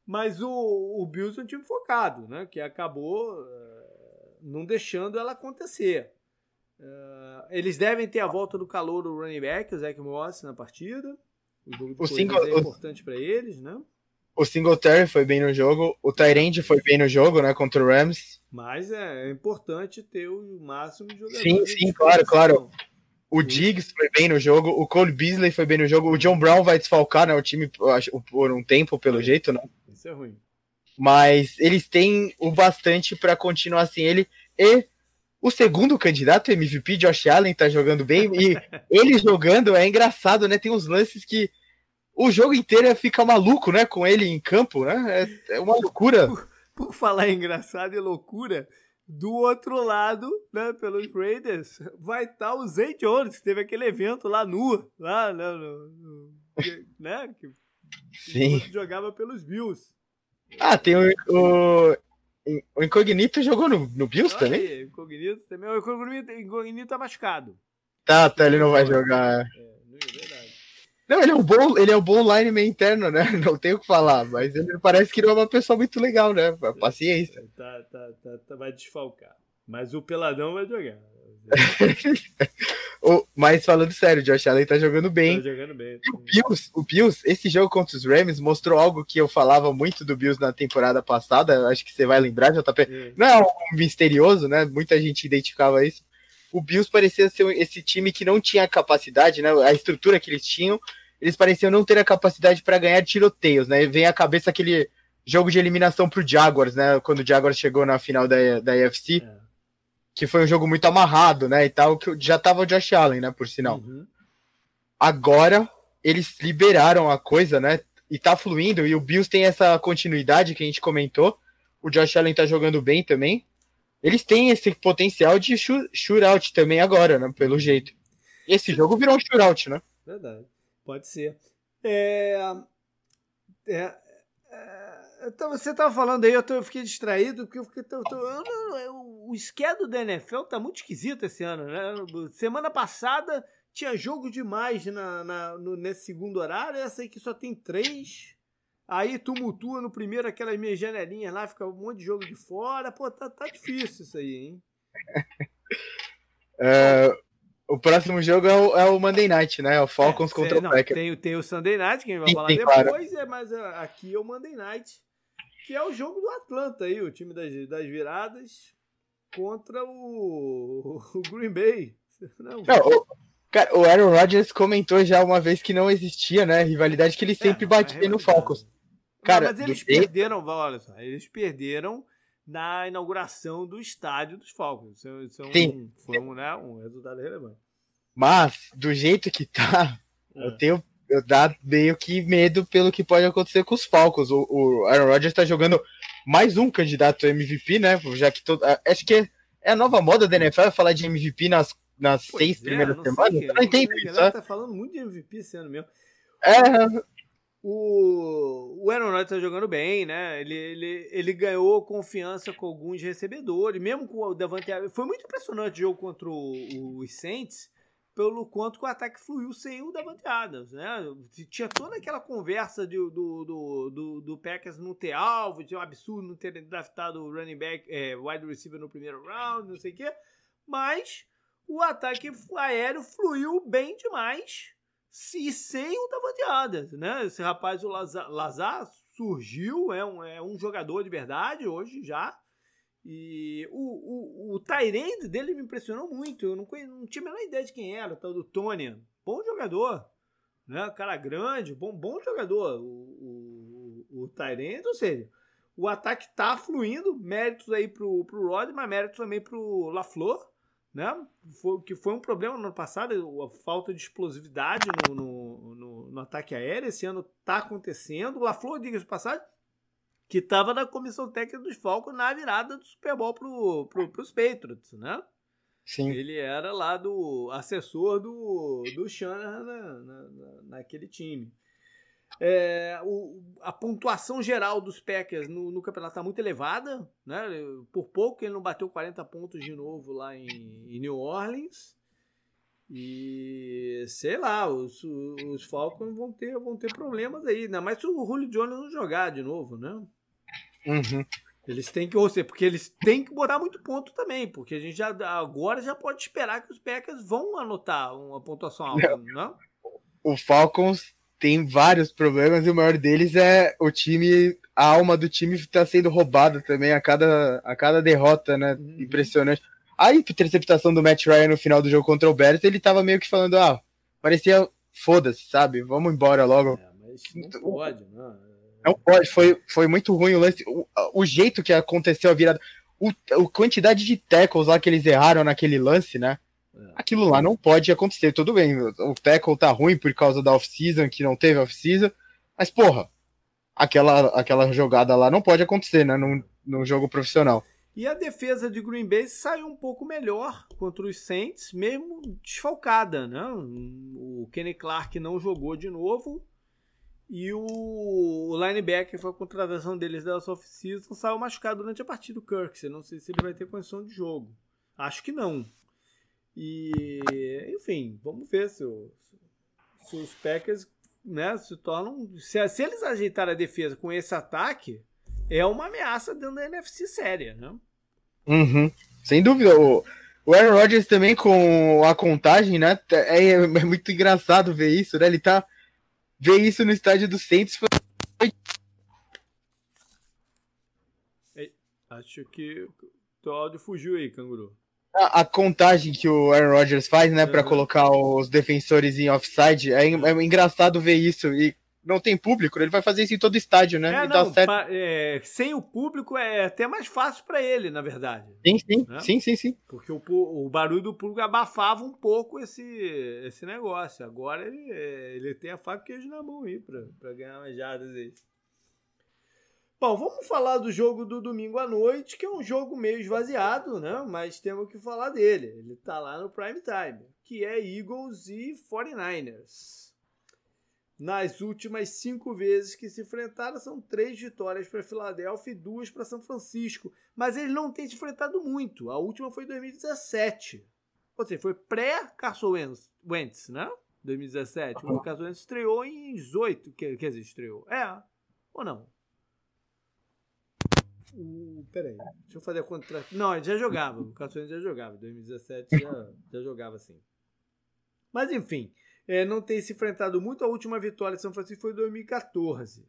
Mas o, o Bills é um time focado, né? Que acabou não deixando ela acontecer. Uh, eles devem ter a volta do calor do running back, o Zach Moss, na partida. O jogo o single, é importante para eles, né? O Singletary foi bem no jogo, o Tyrande foi bem no jogo, né, contra o Rams. Mas é, é importante ter o máximo de jogadores. Sim, sim, claro, claro. O Diggs foi bem no jogo, o Cole Beasley foi bem no jogo, o John Brown vai desfalcar, né, o time por um tempo, pelo é, jeito, né? Isso é ruim. Mas eles têm o bastante para continuar assim. Ele e o segundo candidato, MVP, Josh Allen, tá jogando bem. E ele jogando é engraçado, né? Tem uns lances que o jogo inteiro fica maluco, né? Com ele em campo, né? É, é uma loucura. Por, por falar engraçado e loucura, do outro lado, né, pelos Raiders, vai estar tá o Zay Jones, que teve aquele evento lá nu, lá, né, no, no, né que Sim. jogava pelos Bills. Ah, tem o, o, o Incognito jogou no, no Bills também? Aí, Incognito também. O Incognito, Incognito tá machucado. Tá, tá, ele não vai jogar. É, é verdade. Não, ele é um bom, ele é um bom lineman interno, né? Não tenho o que falar, mas ele parece que não é uma pessoa muito legal, né? Paciência. Tá, tá, tá, tá vai desfalcar. Mas o Peladão vai jogar. o, mas falando sério, o Josh Allen tá jogando bem. Tá jogando bem. O Bills, o Bills, esse jogo contra os Rams mostrou algo que eu falava muito do Bills na temporada passada. Acho que você vai lembrar, JP. É. Não é algo misterioso, né? Muita gente identificava isso. O Bills parecia ser esse time que não tinha capacidade, né? A estrutura que eles tinham, eles pareciam não ter a capacidade para ganhar tiroteios, né? Vem à cabeça aquele jogo de eliminação pro Jaguars, né? Quando o Jaguars chegou na final da, da UFC. É que foi um jogo muito amarrado, né, e tal, que já tava o Josh Allen, né, por sinal. Uhum. Agora eles liberaram a coisa, né, e tá fluindo, e o Bills tem essa continuidade que a gente comentou. O Josh Allen tá jogando bem também. Eles têm esse potencial de shootout também agora, né, pelo jeito. Esse jogo virou um shootout, né? Verdade. Pode ser. É... É... Então, você estava falando aí, eu, tô, eu, fiquei distraído, porque eu fiquei. Tô, tô, eu não, o schedule da NFL tá muito esquisito esse ano, né? Semana passada tinha jogo demais na, na, no, nesse segundo horário, essa aí que só tem três. Aí tumultua no primeiro aquelas minhas janelinhas lá, fica um monte de jogo de fora. Pô, tá, tá difícil isso aí, hein? é, o próximo jogo é o, é o, Monday Night, né? O Falcons é, contra não, o Packers. Tem, tem o Sunday Night, que a gente vai Sim, falar depois, claro. é, mas aqui é o Monday Night que é o jogo do Atlanta aí, o time das, das viradas contra o, o Green Bay. Não, não o, cara, o Aaron Rodgers comentou já uma vez que não existia, né? Rivalidade que ele é, sempre é, batia no Falcons. Cara, mas eles perderam, olha só, eles perderam na inauguração do estádio dos Falcons. Isso, é, isso é um, Sim. foi um, né, um resultado relevante. Mas, do jeito que tá, é. eu tenho dá meio que medo pelo que pode acontecer com os Falcons. O, o Aaron Rodgers está jogando mais um candidato MVP, né? Já que todo, acho que é a nova moda da NFL falar de MVP nas, nas seis é, primeiras semanas. eu não entendo isso. Tá falando muito de MVP esse ano mesmo. É. O, o Aaron Rodgers está jogando bem, né? Ele, ele, ele ganhou confiança com alguns recebedores, mesmo com o Davante. Foi muito impressionante o jogo contra o, os Saints pelo quanto que o ataque fluiu sem o Davante Adams, né? Tinha toda aquela conversa de, do, do, do, do Packers não ter alvo, de um absurdo não ter draftado o running back, é, wide receiver no primeiro round, não sei o quê, mas o ataque aéreo fluiu bem demais e sem o Davante Adams, né? Esse rapaz, o Lazar, Lazar surgiu, é um, é um jogador de verdade hoje já, e o, o, o Tyrande dele me impressionou muito. Eu não, conhe, não tinha a menor ideia de quem era, o tal do Tony. Bom jogador. Né? Cara grande, bom, bom jogador. O, o, o Tyrande, ou seja, o ataque tá fluindo. Méritos aí pro, pro Rod, mas méritos também pro LaFleur. Né? Foi, que foi um problema no ano passado, a falta de explosividade no, no, no, no ataque aéreo. Esse ano tá acontecendo. O LaFleur, diga-se de passagem, que estava na comissão técnica dos Falcons na virada do Super Bowl pro, pro, pros Patriots, né? Sim. Ele era lá do assessor do, do Shanahan na, na, naquele time. É, o, a pontuação geral dos Packers no, no campeonato está muito elevada, né? Por pouco ele não bateu 40 pontos de novo lá em, em New Orleans. E sei lá, os, os Falcons vão ter, vão ter problemas aí, ainda mais se o Julio Jones não jogar de novo, né? Uhum. Eles têm que, ou seja, porque eles têm que botar muito ponto também, porque a gente já agora já pode esperar que os Packers vão anotar uma pontuação alta, não? não? O Falcons tem vários problemas e o maior deles é o time, a alma do time está sendo roubada também a cada, a cada derrota, né? Uhum. Impressionante. A interceptação do Matt Ryan no final do jogo contra o Bears, ele tava meio que falando, ah, parecia foda-se, sabe? Vamos embora logo. É, mas não pode, não. Não pode, foi, foi muito ruim o lance. O, o jeito que aconteceu a virada. o, a quantidade de tackles lá que eles erraram naquele lance, né? É. Aquilo lá não pode acontecer, tudo bem. O tackle tá ruim por causa da off-season, que não teve off-season, mas porra, aquela, aquela jogada lá não pode acontecer, né? Num, num jogo profissional. E a defesa de Green Bay saiu um pouco melhor contra os Saints, mesmo desfalcada, né? O Kenny Clark não jogou de novo. E o linebacker foi a contratação deles da off-season, saiu machucado durante a partida do Kirk. Não sei se ele vai ter condição de jogo. Acho que não. E, enfim, vamos ver se, o, se os Packers né, se tornam. Se, se eles ajeitarem a defesa com esse ataque, é uma ameaça dentro da NFC séria, né? Uhum. Sem dúvida. O, o Aaron Rodgers também com a contagem, né? É, é, muito engraçado ver isso, né? Ele tá. Ver isso no estádio do Saints foi. Acho que o áudio fugiu aí, canguru. A, a, contagem que o Aaron Rodgers faz, né, uhum. para colocar os defensores em offside, é, é engraçado ver isso. E não tem público, ele vai fazer isso em todo estádio, né? É, não, é, sem o público é até mais fácil para ele, na verdade. Sim, sim, né? sim, sim, sim. Porque o, o, barulho do público abafava um pouco esse, esse negócio. Agora ele, ele tem a faca e queijo na mão aí para ganhar umas jardas aí. Bom, vamos falar do jogo do domingo à noite, que é um jogo meio esvaziado, né? Mas temos que falar dele. Ele tá lá no prime time, que é Eagles e 49ers. Nas últimas cinco vezes que se enfrentaram, são três vitórias para Filadélfia e duas para São Francisco. Mas eles não têm se enfrentado muito. A última foi em 2017. Ou seja, foi pré-Carson Wentz, né? 2017. O Carson Wentz estreou em 18. Quer, dizer, estreou. É. Ou não? O, peraí, deixa eu fazer a conta. Não, ele já jogava. O Carson Wentz já jogava. Em 2017 já, já jogava assim. Mas enfim é, não tem se enfrentado muito. A última vitória de São Francisco foi em 2014.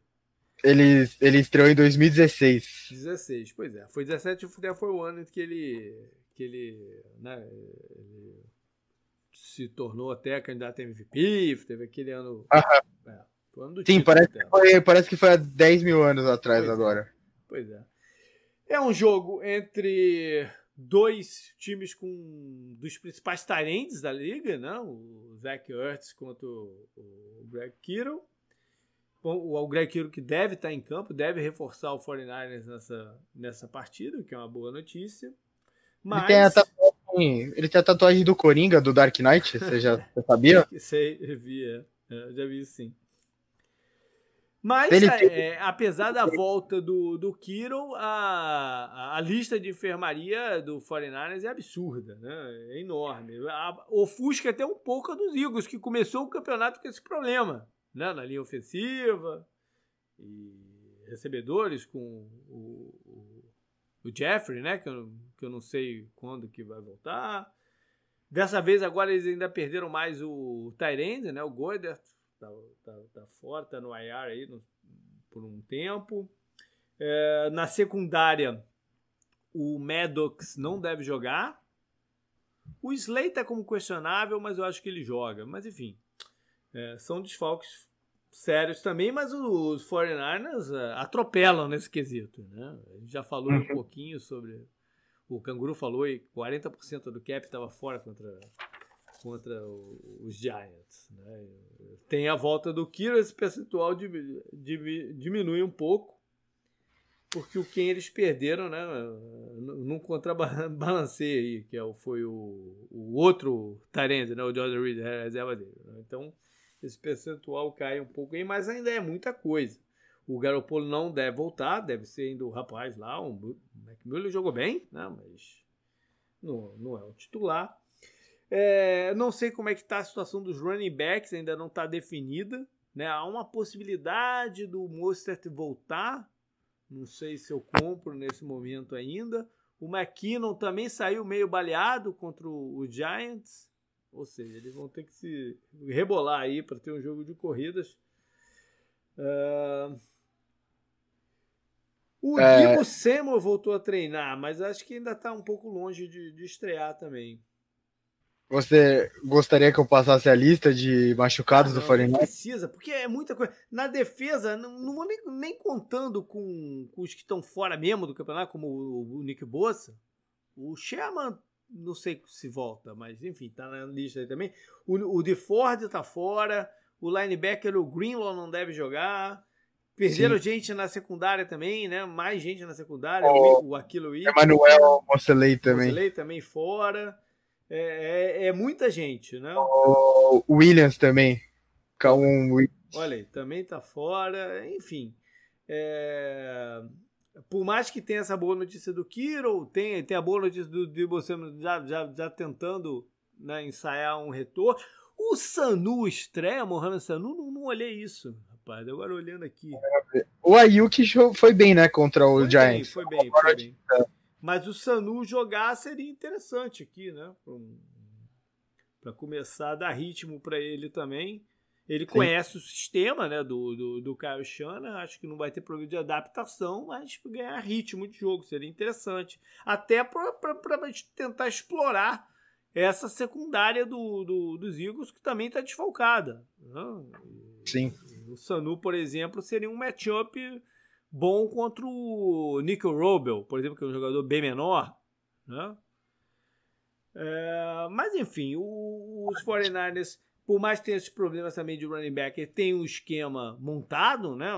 Ele, ele estreou em 2016. 16, pois é. Foi 17 foi o ano que ele, que ele, né, ele se tornou até candidato a MVP. Teve aquele ano. É, ano Sim, parece que, foi, parece que foi há 10 mil anos atrás pois é. agora. É. Pois é. É um jogo entre dois times com dos principais talentos da liga, né? o Zach Ertz contra o, Greg Kittle. O, o Greg Kittle que deve estar em campo, deve reforçar o 49ers nessa, nessa partida, que é uma boa notícia. Mas... Ele, tem a tatuagem, ele tem a tatuagem do Coringa, do Dark Knight, você já sabia? Sei, vi, é. é já vi sim. Mas, é, é, apesar da volta do, do Kiro, a, a lista de enfermaria do 49ers é absurda, né? É enorme. A, ofusca até um pouco a dos Eagles, que começou o campeonato com esse problema, né? Na linha ofensiva e recebedores com o, o, o Jeffrey, né? Que eu, que eu não sei quando que vai voltar. Dessa vez, agora eles ainda perderam mais o Tyrande, né? O Goddard tá, tá, tá fora, tá no IR aí no, por um tempo. É, na secundária, o Maddox não deve jogar. O Slay tá como questionável, mas eu acho que ele joga. Mas enfim, é, são desfalques sérios também, mas os 49ers é, atropelam nesse quesito. Né? A gente já falou um uhum. pouquinho sobre. O Canguru falou e 40% do cap estava fora contra contra os Giants. Né? Tem a volta do Kiro, esse percentual diminui um pouco, porque o quem eles perderam né, num contrabalanceio aí, que é foi o, o outro Tyrande, né, o Jordan Reed, a reserva dele. Né? Então, esse percentual cai um pouco aí, mas ainda é muita coisa. O Garoppolo não deve voltar, deve ser ainda o rapaz lá, o McMillan jogou bem, né, mas não, não é o titular. É, não sei como é que está a situação dos running backs, ainda não está definida. Né? Há uma possibilidade do Mostert voltar. Não sei se eu compro nesse momento ainda. O McKinnon também saiu meio baleado contra o Giants. Ou seja, eles vão ter que se rebolar aí para ter um jogo de corridas. Uh... O é... Divo Samuel voltou a treinar, mas acho que ainda está um pouco longe de, de estrear também. Você gostaria que eu passasse a lista de machucados ah, não, do 49 precisa, porque é muita coisa. Na defesa, não, não vou nem, nem contando com, com, os que estão fora mesmo do campeonato, como o, o Nick Bossa. O Sherman, não sei se volta, mas enfim, tá na lista aí também. O, o DeFord tá fora. O linebacker, o Greenlaw, não deve jogar. Perderam Sim. gente na secundária também, né? Mais gente na secundária. O, o Aquilo Emanuel Mocelei também. Mocelei também fora. É, é, é, muita gente, né? O Williams também. Um... Olha aí, também tá fora. Enfim. É... Por mais que tenha essa boa notícia do Kiro, tem, tem a boa notícia do Debo já, já, já tentando né, ensaiar um retorno. O Sanu estreia, Mohamed Sanu, não, não olhei isso, rapaz. Agora olhando aqui. O Ayuki foi bem, né, contra o foi Giants. Bem, foi bem, foi bem. Mas o Sanu jogar seria interessante aqui, né? Para começar a dar ritmo para ele também. Ele Sim. conhece o sistema né, do, do, do Kyle Shanahan, acho que não vai ter problema de adaptação, mas ganhar ritmo de jogo seria interessante. Até para tentar explorar essa secundária do, do, dos Eagles, que também está desfalcada. Né? Sim. O Sanu, por exemplo, seria um matchup bom contra o Nico Robel, por exemplo, que é um jogador bem menor. Né? É, mas enfim, o, os 49ers, por mais que tenha esses problemas também de running back, tem um esquema montado, né?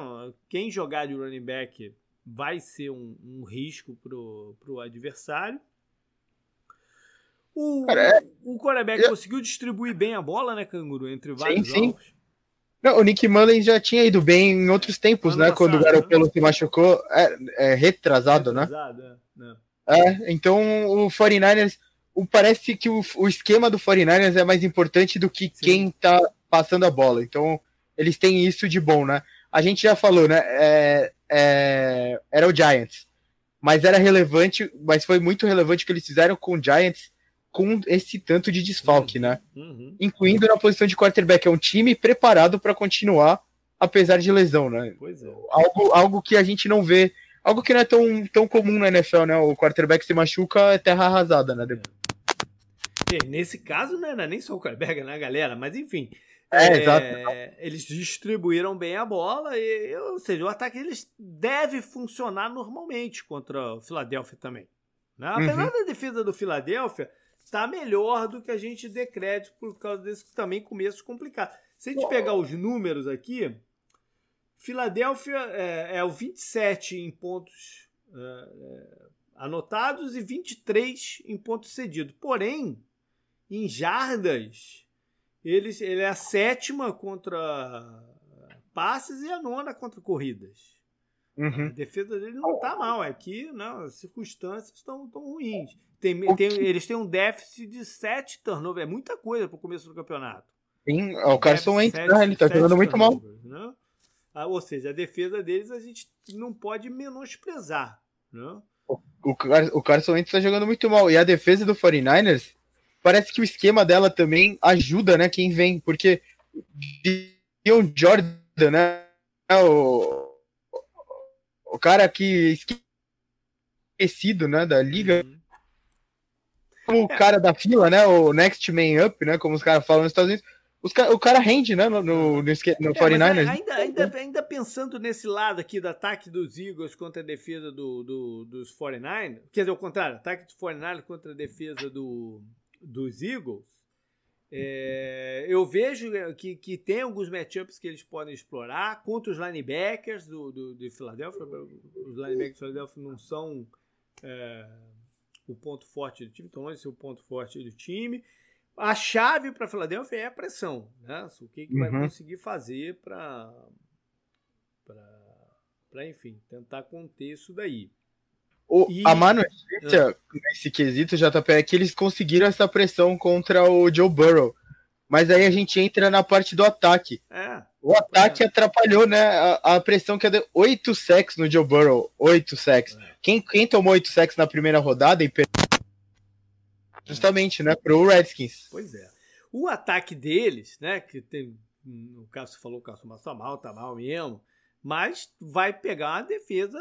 Quem jogar de running back vai ser um, um risco pro, pro adversário. O, Cara, é... o conseguiu distribuir bem a bola, né, Canguru, entre vários sim, sim. Não, o Nick Mullen já tinha ido bem em outros tempos, ano né? Passado, quando o Garopelo né? se machucou. É, é retrasado, né? retrasado, né? É, é, então o 49ers. O, parece que o, o esquema do 49ers é mais importante do que Sim. quem tá passando a bola. Então, eles têm isso de bom, né? A gente já falou, né? É, é, era o Giants. Mas era relevante, mas foi muito relevante o que eles fizeram com o Giants com esse tanto de desfalque, né? Uhum. Incluindo na posição de quarterback. É um time preparado para continuar, apesar de lesão, né? Pois é. Algo, algo que a gente não vê. Algo que não é tão, tão comum na NFL, né? O quarterback se machuca é terra arrasada, né? É. Nesse caso, né, não é nem só o quarterback, né, galera? Mas enfim. É, é. Eles distribuíram bem a bola, e, ou seja, o ataque eles deve funcionar normalmente contra o Philadelphia também. Né? Apesar uhum. da defesa do Philadelphia está melhor do que a gente dê crédito por causa desse também começo complicado. Se a gente pegar os números aqui, Filadélfia é, é o 27 em pontos é, é, anotados e 23 em pontos cedidos. Porém, em jardas, ele, ele é a sétima contra passes e a nona contra corridas. Uhum. A defesa dele não está mal. Aqui, não, as circunstâncias estão tão ruins. Tem, tem, eles têm um déficit de 7 turnovers. É muita coisa para o começo do campeonato. Sim, é o Carson Wentz, né? Ele tá jogando muito mal. Né? Ah, ou seja, a defesa deles a gente não pode menosprezar. Né? O, o, o Carson Wentz tá jogando muito mal. E a defesa do 49ers, parece que o esquema dela também ajuda, né? Quem vem, porque Dion Jordan, né? O, o cara que esquecido, né? Da liga. Uhum o é. cara da fila, né? O next man up, né? Como os caras falam nos Estados Unidos. Os cara, o cara rende, né? No, no, no, no 49ers. É, ainda, ainda, ainda pensando nesse lado aqui do ataque dos Eagles contra a defesa do, do, dos 49ers, quer dizer, o contrário, ataque dos 49ers contra a defesa do, dos Eagles, é, eu vejo que, que tem alguns matchups que eles podem explorar contra os linebackers do, do, de Philadelphia. Os linebackers de Philadelphia não são. É, o ponto forte do time, então longe de ser o ponto forte do time. A chave para a Filadélfia é a pressão, né? O que, que uhum. vai conseguir fazer para, para, enfim, tentar conter isso daí. O, e... A má notícia ah. nesse quesito, JP, é que eles conseguiram essa pressão contra o Joe Burrow. Mas aí a gente entra na parte do ataque. É. O ataque é. atrapalhou, né? A, a pressão que é de 8 sacks no Joe Burrow. 8 sacks. É. Quem, quem tomou 8 sacks na primeira rodada e justamente, né, pro Redskins. Pois é. O ataque deles, né, que tem, o Cássio falou que o Cássio tá mal, tá mal mesmo, mas vai pegar uma defesa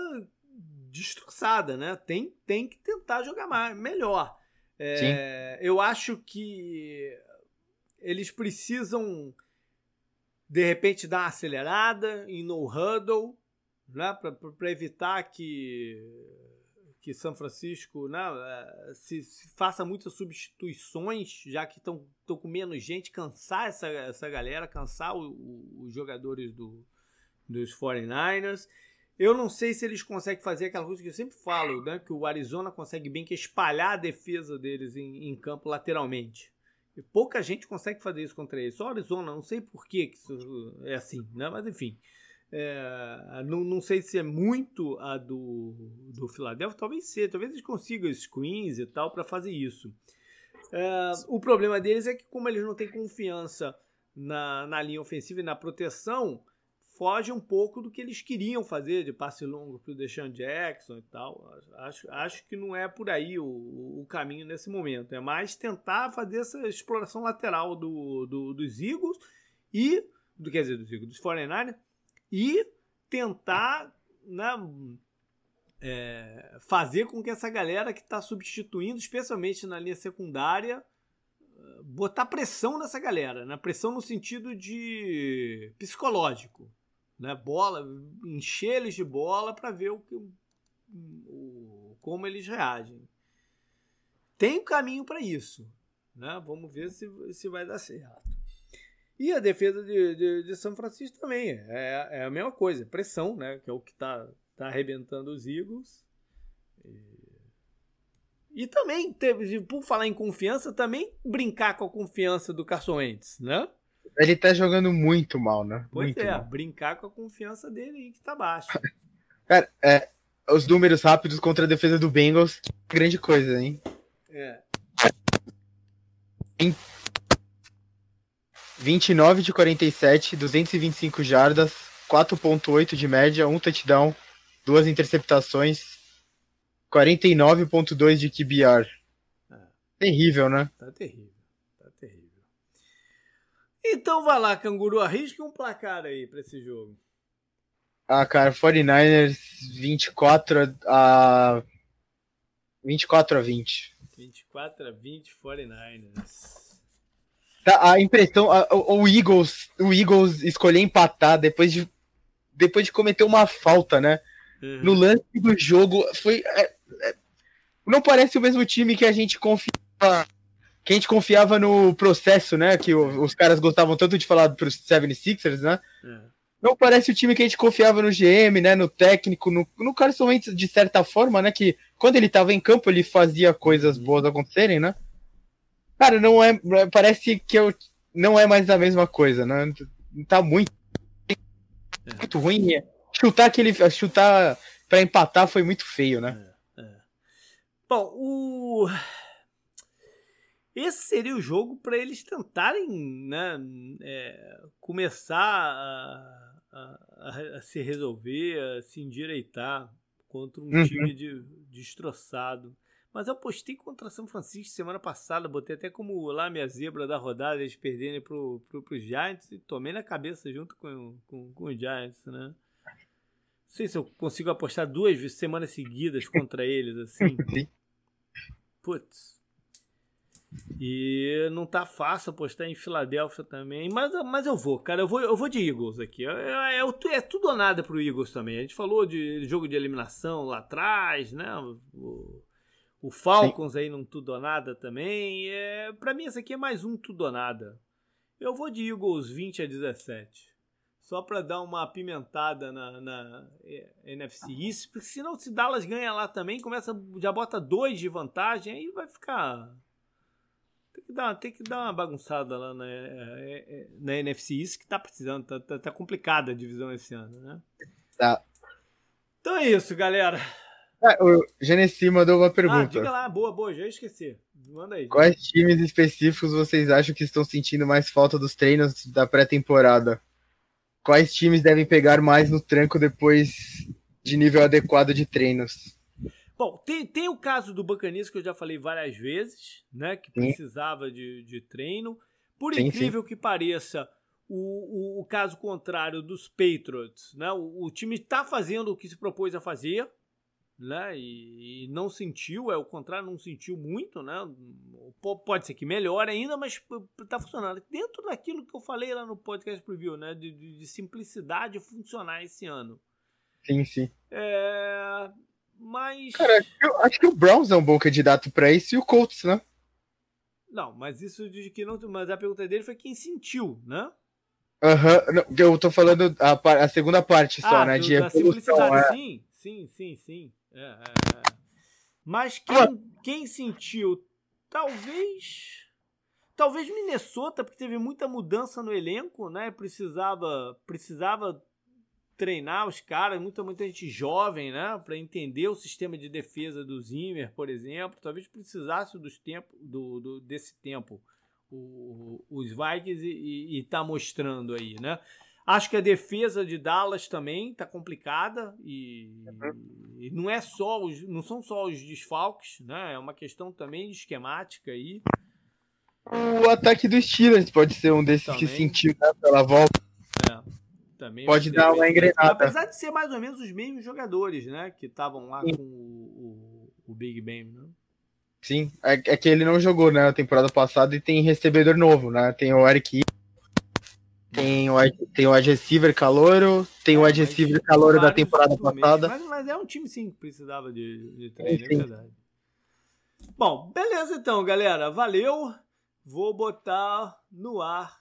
destroçada, né? Tem, tem que tentar jogar mais, melhor. É, eu acho que eles precisam, de repente, dar uma acelerada em no huddle, né, para evitar que, que São Francisco né, é, se, se faça muitas substituições, já que estão com menos gente, cansar essa, essa galera, cansar o, o, os jogadores do, dos 49ers. Eu não sei se eles conseguem fazer aquela coisa que eu sempre falo, né? Que o Arizona consegue bem, que é espalhar a defesa deles em, em campo lateralmente. E pouca gente consegue fazer isso contra eles. Só o Arizona, não sei por que isso é assim, né? Mas enfim. É, não, não sei se é muito a do, do Philadelphia, talvez seja, talvez eles consigam screens e tal para fazer isso. É, o problema deles é que, como eles não têm confiança na, na linha ofensiva e na proteção, foge um pouco do que eles queriam fazer de passe longo para o Deshaun Jackson e tal. Acho, acho que não é por aí o, o, caminho nesse momento. É mais tentar fazer essa exploração lateral do, do, dos Eagles e, do, quer dizer, dos Eagles, dos 49 e tentar né, é, fazer com que essa galera que está substituindo, especialmente na linha secundária, botar pressão nessa galera, né? pressão no sentido de psicológico né? Bola, encher eles de bola para ver o que, o, como eles reagem. Tem um caminho para isso, né? Vamos ver se, se vai dar certo. E a defesa de, de, de São Francisco também é, é, a mesma coisa, pressão, né? Que é o que está tá arrebentando os Eagles. E, e também, teve, por falar em confiança, também brincar com a confiança do Carson Wentz, né? Ele tá jogando muito mal, né? Pois muito é, mal. brincar com a confiança dele aí que tá baixa. Cara, é, os números rápidos contra a defesa do Bengals, grande coisa, hein? É. Em 29 de 47, 225 jardas, 4.8 de média, um touchdown, duas interceptações, 49.2 de QBR. É. Terrível, né? Tá terrível. Então vai lá, Canguru, arrisca um placar aí pra esse jogo. Ah, cara, 49ers 24 a 24 a 20. 24 a 20 49ers. Tá, a impressão, a, o, Eagles, o Eagles escolher empatar depois de depois de cometer uma falta, né? Uhum. No lance do jogo foi é, é, não parece o mesmo time que a gente confiava que a gente confiava no processo, né? Que os caras gostavam tanto de falar para os 76ers, né? É. Não parece o time que a gente confiava no GM, né? No técnico, no, no Carson Wentz, de certa forma, né? Que quando ele estava em campo, ele fazia coisas boas acontecerem, né? Cara, não é. Parece que eu, não é mais a mesma coisa, né? Tá muito. É. Muito ruim. Chutar aquele. Chutar para empatar foi muito feio, né? É, é. Bom, o. Esse seria o jogo para eles tentarem né, é, começar a, a, a, se resolver, a se endireitar contra um uhum. time de, destroçado. Mas eu postei contra São Francisco semana passada, botei até como lá minha zebra da rodada, eles perderem pro, pro, pros Giants e tomei na cabeça junto com, com, com os Giants, né? Não sei se eu consigo apostar duas semanas seguidas contra eles, assim. Putz. E não tá fácil apostar em Filadélfia também, mas, mas eu vou, cara, eu vou, eu vou de Eagles aqui. É, é, é, é tudo ou nada pro Eagles também. A gente falou de jogo de eliminação lá atrás, né? O, o Falcons Sim. aí num tudo ou nada também. É, para mim, esse aqui é mais um tudo ou nada. Eu vou de Eagles 20 a 17. Só para dar uma apimentada na, na é, NFC East, porque senão se Dallas ganha lá também, começa já bota dois de vantagem, aí vai ficar tem que dar, tem que dar uma bagunçada lá na, é, é, na NFC isso que tá precisando. Tá, tá, tá, complicada a divisão esse ano, né? Tá. Então é isso, galera. É, o Genesi mandou uma pergunta. Ah, diga lá, boa, boa, já esqueci. Manda aí. Quais times específicos vocês acham que estão sentindo mais falta dos treinos da pré-temporada? Quais times devem pegar mais no tranco depois de nível adequado de treinos? Bom, tem, tem o caso do Buccaneers que eu já falei várias vezes, né? Que precisava de, de treino. Por sim, incrível sim. que pareça, o, o, o, caso contrário dos Patriots, né? O, o time está fazendo o que se propôs a fazer, né? E, e, não sentiu, é o contrário, não sentiu muito, né? Pode ser que melhore ainda, mas tá funcionando. Dentro daquilo que eu falei lá no podcast preview, né? De, de, de simplicidade funcionar esse ano. Sim, sim. É... Mas. Cara, eu acho que o Browns é um bom candidato para isso e o Colts, né? Não, mas isso de que não. Mas a pergunta dele foi quem sentiu, né? Aham, uhum, eu tô falando a, a segunda parte só, ah, né? De da simplicidade, é. sim, sim, sim, sim. É, é, é. Mas quem, quem sentiu, talvez. Talvez Minnesota, porque teve muita mudança no elenco, né? Precisava, precisava treinar os caras, muita, muita gente jovem, né? Para entender o sistema de defesa do Zimmer, por exemplo. Talvez precisasse dos tempo, do, do desse tempo o, os Vikings e, está mostrando aí, né? Acho que a defesa de Dallas também está complicada e, uhum. e, não é só os, não são só os desfalques, né? É uma questão também de esquemática aí. O ataque dos Steelers pode ser um desses também. que sentiu né, pela volta. É, também pode dar uma engrenada. Apesar de ser mais ou menos os mesmos jogadores, né? Que estavam lá Sim. com o, o, o, Big Ben, né? Sim, é, é, que ele não jogou né, na temporada passada e tem recebedor novo, né? Tem o Eric tem o, tem o wide receiver calouro, tem o wide receiver calouro da temporada passada. Mas, mas, é um time sim que precisava de, de treino, é verdade. Bom, beleza então, galera. Valeu. Vou botar no ar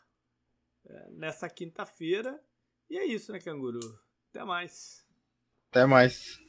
é, nessa quinta-feira. E é isso, né, canguru? Até mais. Até mais.